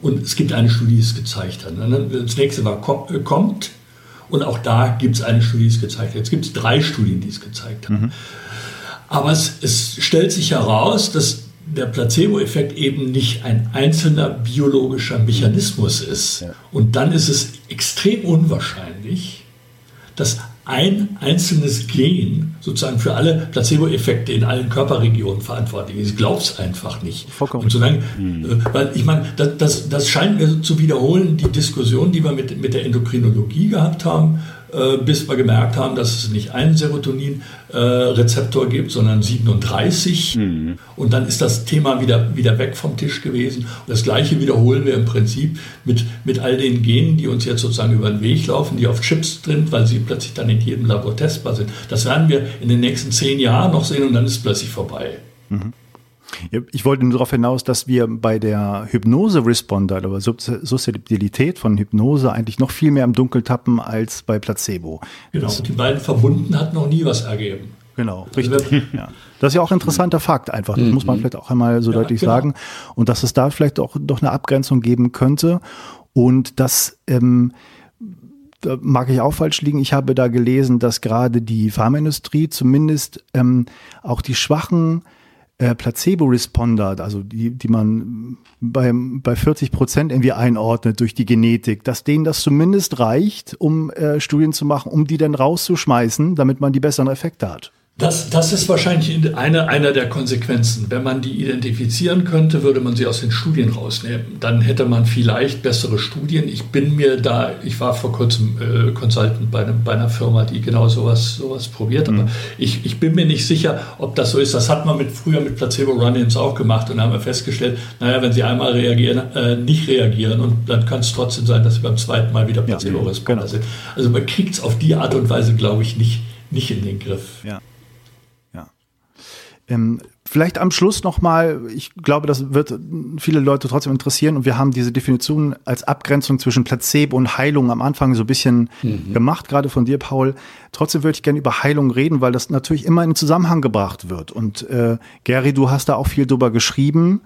Und es gibt eine Studie, die es gezeigt hat. Das nächste war äh, kommt und auch da gibt es eine Studie, die es gezeigt hat. Jetzt gibt es drei Studien, die es gezeigt haben. Mhm. Aber es, es stellt sich heraus, dass der Placebo-Effekt eben nicht ein einzelner biologischer Mechanismus ist. Ja. Und dann ist es extrem unwahrscheinlich, dass ein einzelnes Gen sozusagen für alle Placebo-Effekte in allen Körperregionen verantwortlich ist. Ich glaube es einfach nicht.
Vollkommen.
Und solange, mhm. weil ich meine, das, das, das scheint mir zu wiederholen, die Diskussion, die wir mit, mit der Endokrinologie gehabt haben, äh, bis wir gemerkt haben, dass es nicht einen Serotonin-Rezeptor äh, gibt, sondern 37. Mhm. Und dann ist das Thema wieder, wieder weg vom Tisch gewesen. Und das Gleiche wiederholen wir im Prinzip mit, mit all den Genen, die uns jetzt sozusagen über den Weg laufen, die auf Chips sind, weil sie plötzlich dann in jedem Labor testbar sind. Das werden wir in den nächsten zehn Jahren noch sehen und dann ist es plötzlich vorbei. Mhm.
Ich wollte nur darauf hinaus, dass wir bei der Hypnose-Responder oder Susceptibilität von Hypnose eigentlich noch viel mehr im Dunkel tappen als bei Placebo.
Genau, das, die beiden verbunden hat noch nie was ergeben.
Genau, also richtig. ja. Das ist ja auch ein interessanter Fakt einfach. Das mhm. muss man mhm. vielleicht auch einmal so ja, deutlich genau. sagen. Und dass es da vielleicht auch doch eine Abgrenzung geben könnte. Und das ähm, da mag ich auch falsch liegen. Ich habe da gelesen, dass gerade die Pharmaindustrie zumindest ähm, auch die schwachen äh, Placebo-Responder, also die, die man bei, bei 40 Prozent irgendwie einordnet durch die Genetik, dass denen das zumindest reicht, um äh, Studien zu machen, um die dann rauszuschmeißen, damit man die besseren Effekte hat.
Das, das ist wahrscheinlich eine, einer der Konsequenzen. Wenn man die identifizieren könnte, würde man sie aus den Studien rausnehmen. Dann hätte man vielleicht bessere Studien. Ich bin mir da, ich war vor kurzem äh, Consultant bei, einem, bei einer Firma, die genau sowas, sowas probiert. Aber mhm. ich, ich bin mir nicht sicher, ob das so ist. Das hat man mit, früher mit Placebo-Run-Ins auch gemacht und haben wir festgestellt, naja, wenn sie einmal reagieren, äh, nicht reagieren und dann kann es trotzdem sein, dass sie beim zweiten Mal wieder Placebo-Responder ja, genau. sind. Also man kriegt es auf die Art und Weise, glaube ich, nicht, nicht in den Griff.
Ja. Ähm, vielleicht am Schluss nochmal, ich glaube, das wird viele Leute trotzdem interessieren und wir haben diese Definition als Abgrenzung zwischen Placebo und Heilung am Anfang so ein bisschen mhm. gemacht, gerade von dir, Paul. Trotzdem würde ich gerne über Heilung reden, weil das natürlich immer in Zusammenhang gebracht wird. Und äh, Gary, du hast da auch viel drüber geschrieben.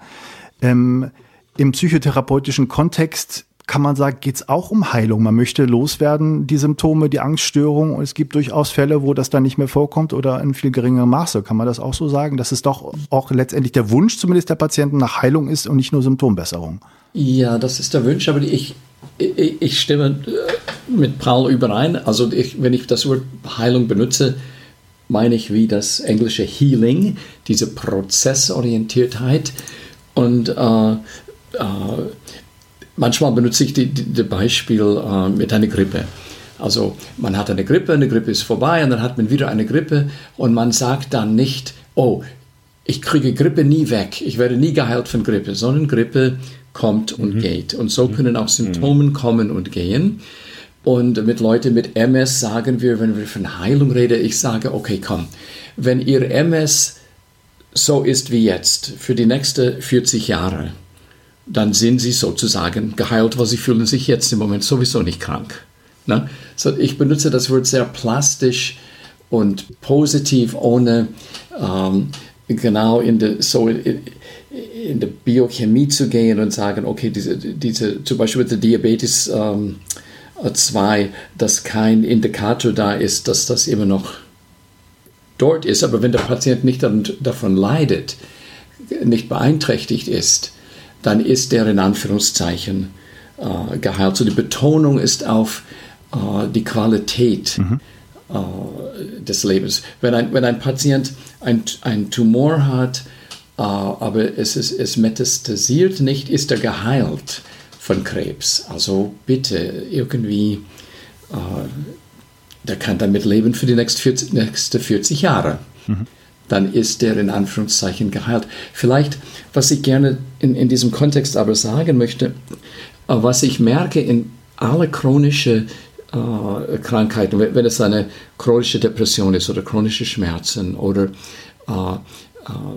Ähm, Im psychotherapeutischen Kontext kann man sagen, geht es auch um Heilung. Man möchte loswerden, die Symptome, die Angststörung. Und es gibt durchaus Fälle, wo das dann nicht mehr vorkommt oder in viel geringerem Maße. Kann man das auch so sagen, dass es doch auch letztendlich der Wunsch zumindest der Patienten nach Heilung ist und nicht nur Symptombesserung?
Ja, das ist der Wunsch, aber ich, ich, ich stimme äh, mit Paul überein. Also ich, wenn ich das Wort Heilung benutze, meine ich wie das englische Healing, diese Prozessorientiertheit. Und äh, äh, manchmal benutze ich das Beispiel äh, mit einer Grippe. Also man hat eine Grippe, eine Grippe ist vorbei und dann hat man wieder eine Grippe und man sagt dann nicht, oh, ich kriege Grippe nie weg, ich werde nie geheilt von Grippe, sondern Grippe kommt und mhm. geht. Und so können auch Symptome mhm. kommen und gehen. Und mit Leuten mit MS sagen wir, wenn wir von Heilung reden, ich sage, okay, komm, wenn ihr MS so ist wie jetzt für die nächsten 40 Jahre, dann sind sie sozusagen geheilt, weil sie fühlen sich jetzt im Moment sowieso nicht krank. Ne? So, ich benutze das Wort sehr plastisch und positiv, ohne ähm, genau in der, so in, in Biochemie zu gehen und sagen, okay, diese, diese zum Beispiel der Diabetes ähm, 2, dass kein Indikator da ist, dass das immer noch dort ist. Aber wenn der Patient nicht davon leidet, nicht beeinträchtigt ist, dann ist der in Anführungszeichen äh, geheilt. So die Betonung ist auf äh, die Qualität mhm. äh, des Lebens. Wenn ein, wenn ein Patient ein, ein Tumor hat, äh, aber es, ist, es metastasiert nicht, ist er geheilt von Krebs. Also bitte irgendwie, äh, der kann damit leben für die nächsten 40, nächste 40 Jahre. Mhm. Dann ist der in Anführungszeichen geheilt. Vielleicht, was ich gerne in, in diesem Kontext aber sagen möchte, äh, was ich merke in alle chronische äh, Krankheiten, wenn es eine chronische Depression ist oder chronische Schmerzen oder äh, äh,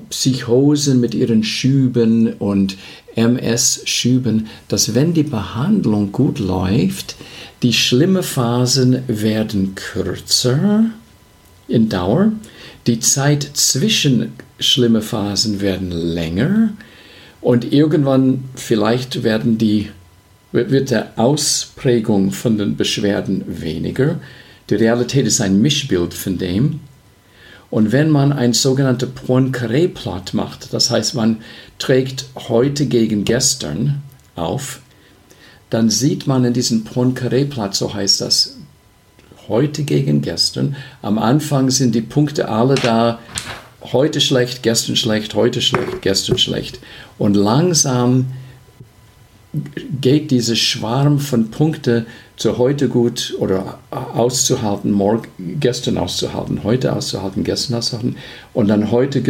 Psychosen mit ihren Schüben und MS-Schüben, dass wenn die Behandlung gut läuft, die schlimmen Phasen werden kürzer in Dauer, die Zeit zwischen schlimmen Phasen werden länger und irgendwann vielleicht werden die, wird der Ausprägung von den Beschwerden weniger. Die Realität ist ein Mischbild von dem. Und wenn man ein sogenanntes Poincaré-Plot macht, das heißt, man trägt heute gegen gestern auf, dann sieht man in diesem Poincaré-Plot, so heißt das, heute gegen gestern, am Anfang sind die Punkte alle da, heute schlecht, gestern schlecht, heute schlecht, gestern schlecht. Und langsam geht dieser Schwarm von Punkten zu heute gut oder auszuhalten, morgen, gestern auszuhalten, heute auszuhalten, gestern auszuhalten. Und dann heute,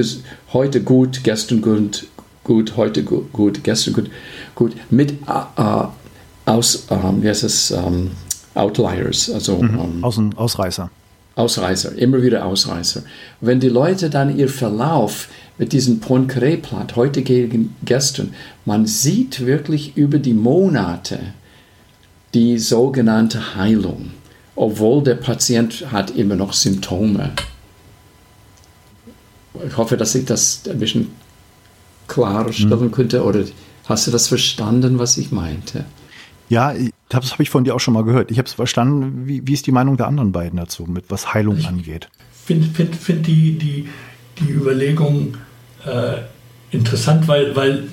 heute gut, gestern gut, gut, heute gut, gestern gut, gut, mit äh, aus, ähm, wie heißt es, ähm, Outliers, also
mhm. ähm, Ausreißer.
Ausreißer, immer wieder Ausreißer. Wenn die Leute dann ihr Verlauf mit diesem Poincaré-Platt, heute gegen gestern, man sieht wirklich über die Monate die sogenannte Heilung, obwohl der Patient hat immer noch Symptome. Ich hoffe, dass ich das ein bisschen klarer stellen könnte. Oder hast du das verstanden, was ich meinte?
Ja, das habe ich von dir auch schon mal gehört. Ich habe es verstanden. Wie, wie, ist die Meinung der anderen beiden dazu, mit was Heilung ich angeht?
Ich finde find, find die, die, die Überlegung äh, interessant, weil, weil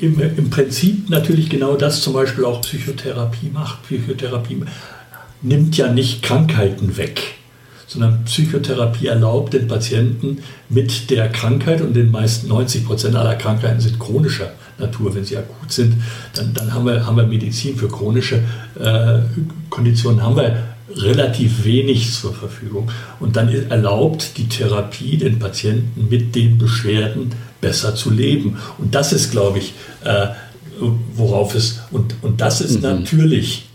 im, im Prinzip natürlich genau das zum Beispiel auch Psychotherapie macht. Psychotherapie nimmt ja nicht Krankheiten weg, sondern Psychotherapie erlaubt den Patienten mit der Krankheit und den meisten 90 Prozent aller Krankheiten sind chronischer Natur, wenn sie akut sind, dann, dann haben, wir, haben wir Medizin für chronische äh, Konditionen, haben wir relativ wenig zur Verfügung. Und dann erlaubt die Therapie den Patienten mit den Beschwerden besser zu leben. Und das ist, glaube ich, äh, worauf es, und, und das ist mhm. natürlich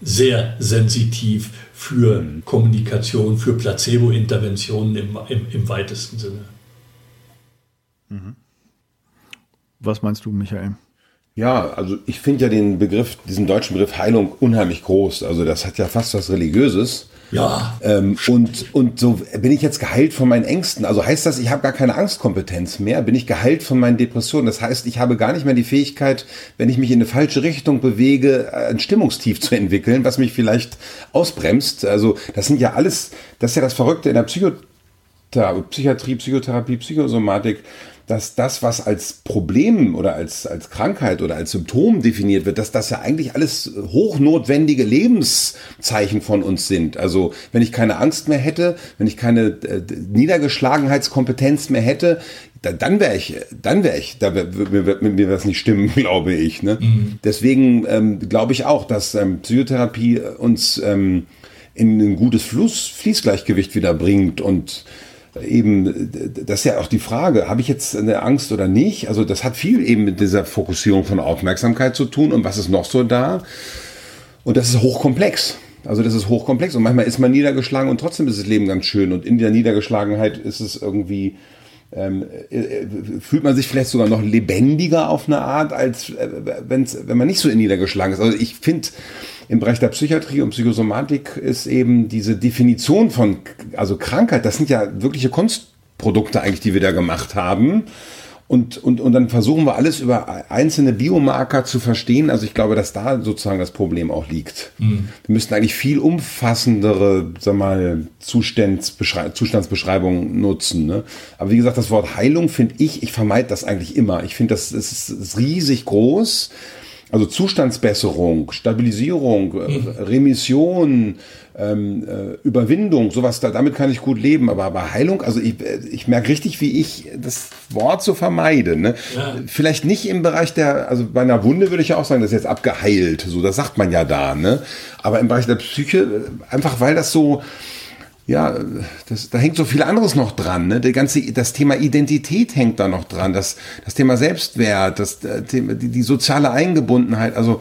sehr sensitiv für mhm. Kommunikation, für Placebo-Interventionen im, im, im, weitesten Sinne.
Mhm. Was meinst du, Michael?
Ja, also ich finde ja den Begriff, diesen deutschen Begriff Heilung unheimlich groß. Also das hat ja fast was Religiöses.
Ja.
Ähm, und, und so bin ich jetzt geheilt von meinen Ängsten. Also heißt das, ich habe gar keine Angstkompetenz mehr? Bin ich geheilt von meinen Depressionen? Das heißt, ich habe gar nicht mehr die Fähigkeit, wenn ich mich in eine falsche Richtung bewege, ein Stimmungstief zu entwickeln, was mich vielleicht ausbremst. Also das sind ja alles, das ist ja das Verrückte in der Psychiatrie, Psychotherapie, Psychosomatik dass das, was als Problem oder als, als Krankheit oder als Symptom definiert wird, dass das ja eigentlich alles hochnotwendige Lebenszeichen von uns sind. Also wenn ich keine Angst mehr hätte, wenn ich keine äh, Niedergeschlagenheitskompetenz mehr hätte, da, dann wäre ich, dann wäre ich, da wär, mit mir das nicht stimmen, glaube ich. Ne? Mhm. Deswegen ähm, glaube ich auch, dass ähm, Psychotherapie uns ähm, in ein gutes Fluss, Fließgleichgewicht wieder bringt und eben, das ist ja auch die Frage, habe ich jetzt eine Angst oder nicht? Also das hat viel eben mit dieser Fokussierung von Aufmerksamkeit zu tun und was ist noch so da? Und das ist hochkomplex. Also das ist hochkomplex und manchmal ist man niedergeschlagen und trotzdem ist das Leben ganz schön und in der Niedergeschlagenheit ist es irgendwie ähm, äh, fühlt man sich vielleicht sogar noch lebendiger auf eine Art, als äh, wenn's, wenn man nicht so niedergeschlagen ist. Also ich finde, im Bereich der Psychiatrie und Psychosomatik ist eben diese Definition von, also Krankheit, das sind ja wirkliche Kunstprodukte eigentlich, die wir da gemacht haben. Und, und, und dann versuchen wir alles über einzelne Biomarker zu verstehen. Also ich glaube, dass da sozusagen das Problem auch liegt. Mhm. Wir müssten eigentlich viel umfassendere, sag mal, Zustandsbeschreibungen nutzen. Ne? Aber wie gesagt, das Wort Heilung finde ich, ich vermeide das eigentlich immer. Ich finde, das, das ist riesig groß. Also Zustandsbesserung, Stabilisierung, mhm. Remission, ähm, äh, Überwindung, sowas, da, damit kann ich gut leben. Aber bei Heilung, also ich, äh, ich merke richtig, wie ich das Wort so vermeide. Ne? Ja. Vielleicht nicht im Bereich der, also bei einer Wunde würde ich ja auch sagen, das ist jetzt abgeheilt. So, das sagt man ja da. Ne? Aber im Bereich der Psyche, äh, einfach weil das so, ja, das, da hängt so viel anderes noch dran. Ne? Der ganze, das Thema Identität hängt da noch dran. Das, das Thema Selbstwert, das äh, die, die soziale Eingebundenheit. Also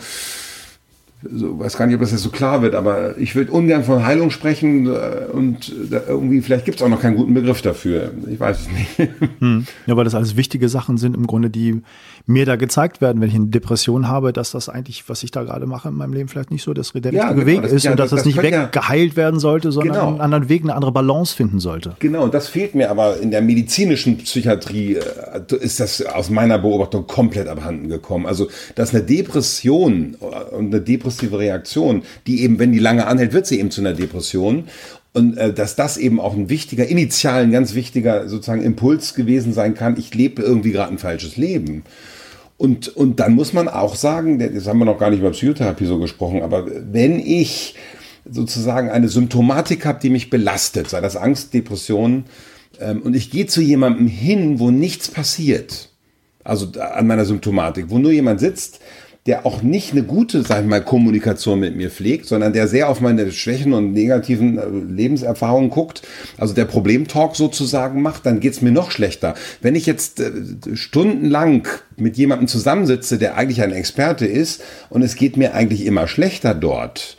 so, weiß gar nicht, ob das jetzt so klar wird, aber ich würde ungern von Heilung sprechen äh, und irgendwie, vielleicht gibt es auch noch keinen guten Begriff dafür. Ich weiß es nicht.
Hm. Ja, weil das alles wichtige Sachen sind im Grunde, die mir da gezeigt werden, wenn ich eine Depression habe, dass das eigentlich, was ich da gerade mache in meinem Leben, vielleicht nicht so das, der richtige ja, genau, Weg ist ja, und dass das, das nicht weggeheilt ja, werden sollte, sondern genau. einen anderen Weg, eine andere Balance finden sollte.
Genau, das fehlt mir aber in der medizinischen Psychiatrie, äh, ist das aus meiner Beobachtung komplett abhanden gekommen. Also, dass eine Depression und eine depressive Reaktion, die eben, wenn die lange anhält, wird sie eben zu einer Depression und äh, dass das eben auch ein wichtiger, initial ein ganz wichtiger sozusagen Impuls gewesen sein kann, ich lebe irgendwie gerade ein falsches Leben. Und, und dann muss man auch sagen, das haben wir noch gar nicht über Psychotherapie so gesprochen, aber wenn ich sozusagen eine Symptomatik habe, die mich belastet, sei das Angst, Depression, ähm, und ich gehe zu jemandem hin, wo nichts passiert, also an meiner Symptomatik, wo nur jemand sitzt, der auch nicht eine gute, sag ich mal, Kommunikation mit mir pflegt, sondern der sehr auf meine Schwächen und negativen äh, Lebenserfahrungen guckt, also der Problemtalk sozusagen macht, dann geht's mir noch schlechter. Wenn ich jetzt äh, stundenlang mit jemandem zusammensitze, der eigentlich ein Experte ist und es geht mir eigentlich immer schlechter dort,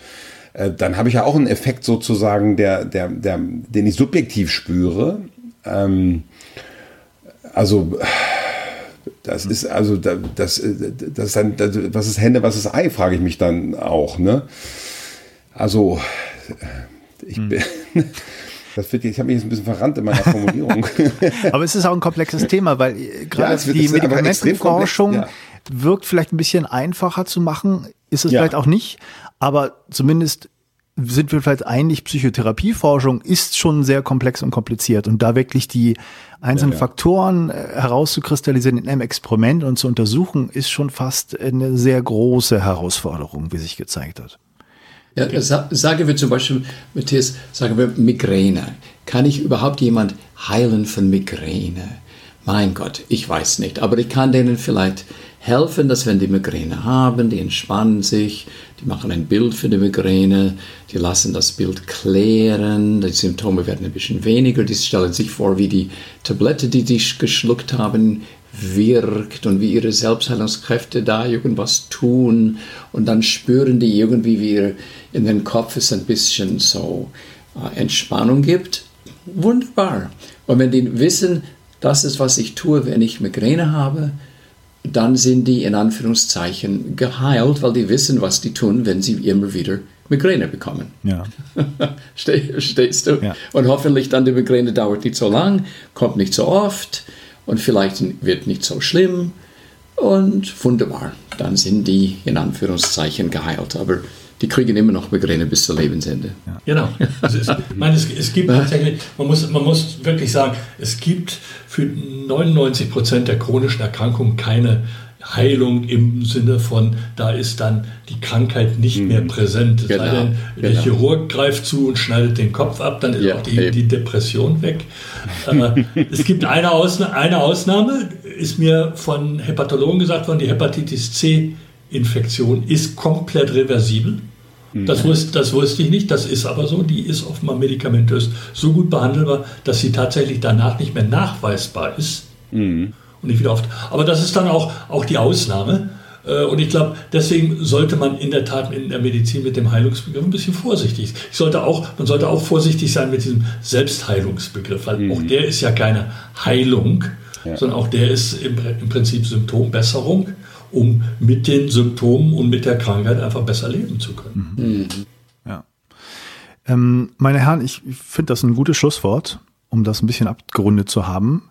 äh, dann habe ich ja auch einen Effekt sozusagen, der, der, der, den ich subjektiv spüre. Ähm, also das ist also das, das, das ist dann, was ist Hände, was ist Ei, frage ich mich dann auch. Ne? Also ich hm. bin. Das wird, ich habe mich jetzt ein bisschen verrannt in meiner Formulierung.
aber es ist auch ein komplexes Thema, weil äh, gerade ja, die Medikamentenforschung ja. wirkt vielleicht ein bisschen einfacher zu machen, ist es ja. vielleicht auch nicht, aber zumindest sind wir vielleicht einig, Psychotherapieforschung ist schon sehr komplex und kompliziert und da wirklich die einzelnen ja, ja. Faktoren äh, herauszukristallisieren in einem Experiment und zu untersuchen, ist schon fast eine sehr große Herausforderung, wie sich gezeigt hat.
Ja, sagen wir zum Beispiel, Matthias, sagen wir Migräne. Kann ich überhaupt jemand heilen von Migräne? Mein Gott, ich weiß nicht, aber ich kann denen vielleicht helfen, dass wenn die Migräne haben, die entspannen sich, die machen ein Bild für die Migräne, die lassen das Bild klären, die Symptome werden ein bisschen weniger, die stellen sich vor, wie die Tablette, die sie geschluckt haben, wirkt und wie ihre Selbstheilungskräfte da irgendwas tun und dann spüren die irgendwie, wie in den Kopf es ein bisschen so äh, Entspannung gibt. Wunderbar. Und wenn die wissen, das ist, was ich tue, wenn ich Migräne habe, dann sind die in Anführungszeichen geheilt, weil die wissen, was die tun, wenn sie immer wieder Migräne bekommen.
Ja.
Stehst du? Ja. Und hoffentlich dann die Migräne dauert nicht so lang, kommt nicht so oft und vielleicht wird nicht so schlimm und wunderbar. Dann sind die in Anführungszeichen geheilt. Aber die kriegen immer noch Migräne bis zum Lebensende.
Ja. Genau. Also es, meine, es, es, gibt tatsächlich, man muss, man muss wirklich sagen, es gibt für 99 Prozent der chronischen Erkrankungen keine Heilung im Sinne von, da ist dann die Krankheit nicht mhm. mehr präsent. Genau. denn, der genau. Chirurg greift zu und schneidet den Kopf ab, dann ist ja, auch die, die, Depression weg. äh, es gibt eine, Ausna eine Ausnahme, ist mir von Hepatologen gesagt worden, die Hepatitis C Infektion ist komplett reversibel. Mhm. Das, wusste, das wusste ich nicht, das ist aber so. Die ist offenbar medikamentös so gut behandelbar, dass sie tatsächlich danach nicht mehr nachweisbar ist. Mhm. Und nicht wieder oft. Aber das ist dann auch, auch die Ausnahme. Äh, und ich glaube, deswegen sollte man in der Tat in der Medizin mit dem Heilungsbegriff ein bisschen vorsichtig sein. Ich sollte auch, man sollte auch vorsichtig sein mit diesem Selbstheilungsbegriff, weil mhm. auch der ist ja keine Heilung, ja. sondern auch der ist im, im Prinzip Symptombesserung, um mit den Symptomen und mit der Krankheit einfach besser leben zu können. Mhm.
mhm. Ja. Ähm, meine Herren, ich finde das ein gutes Schlusswort, um das ein bisschen abgerundet zu haben.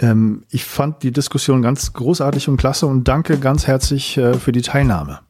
Ähm, ich fand die Diskussion ganz großartig und klasse und danke ganz herzlich äh, für die Teilnahme.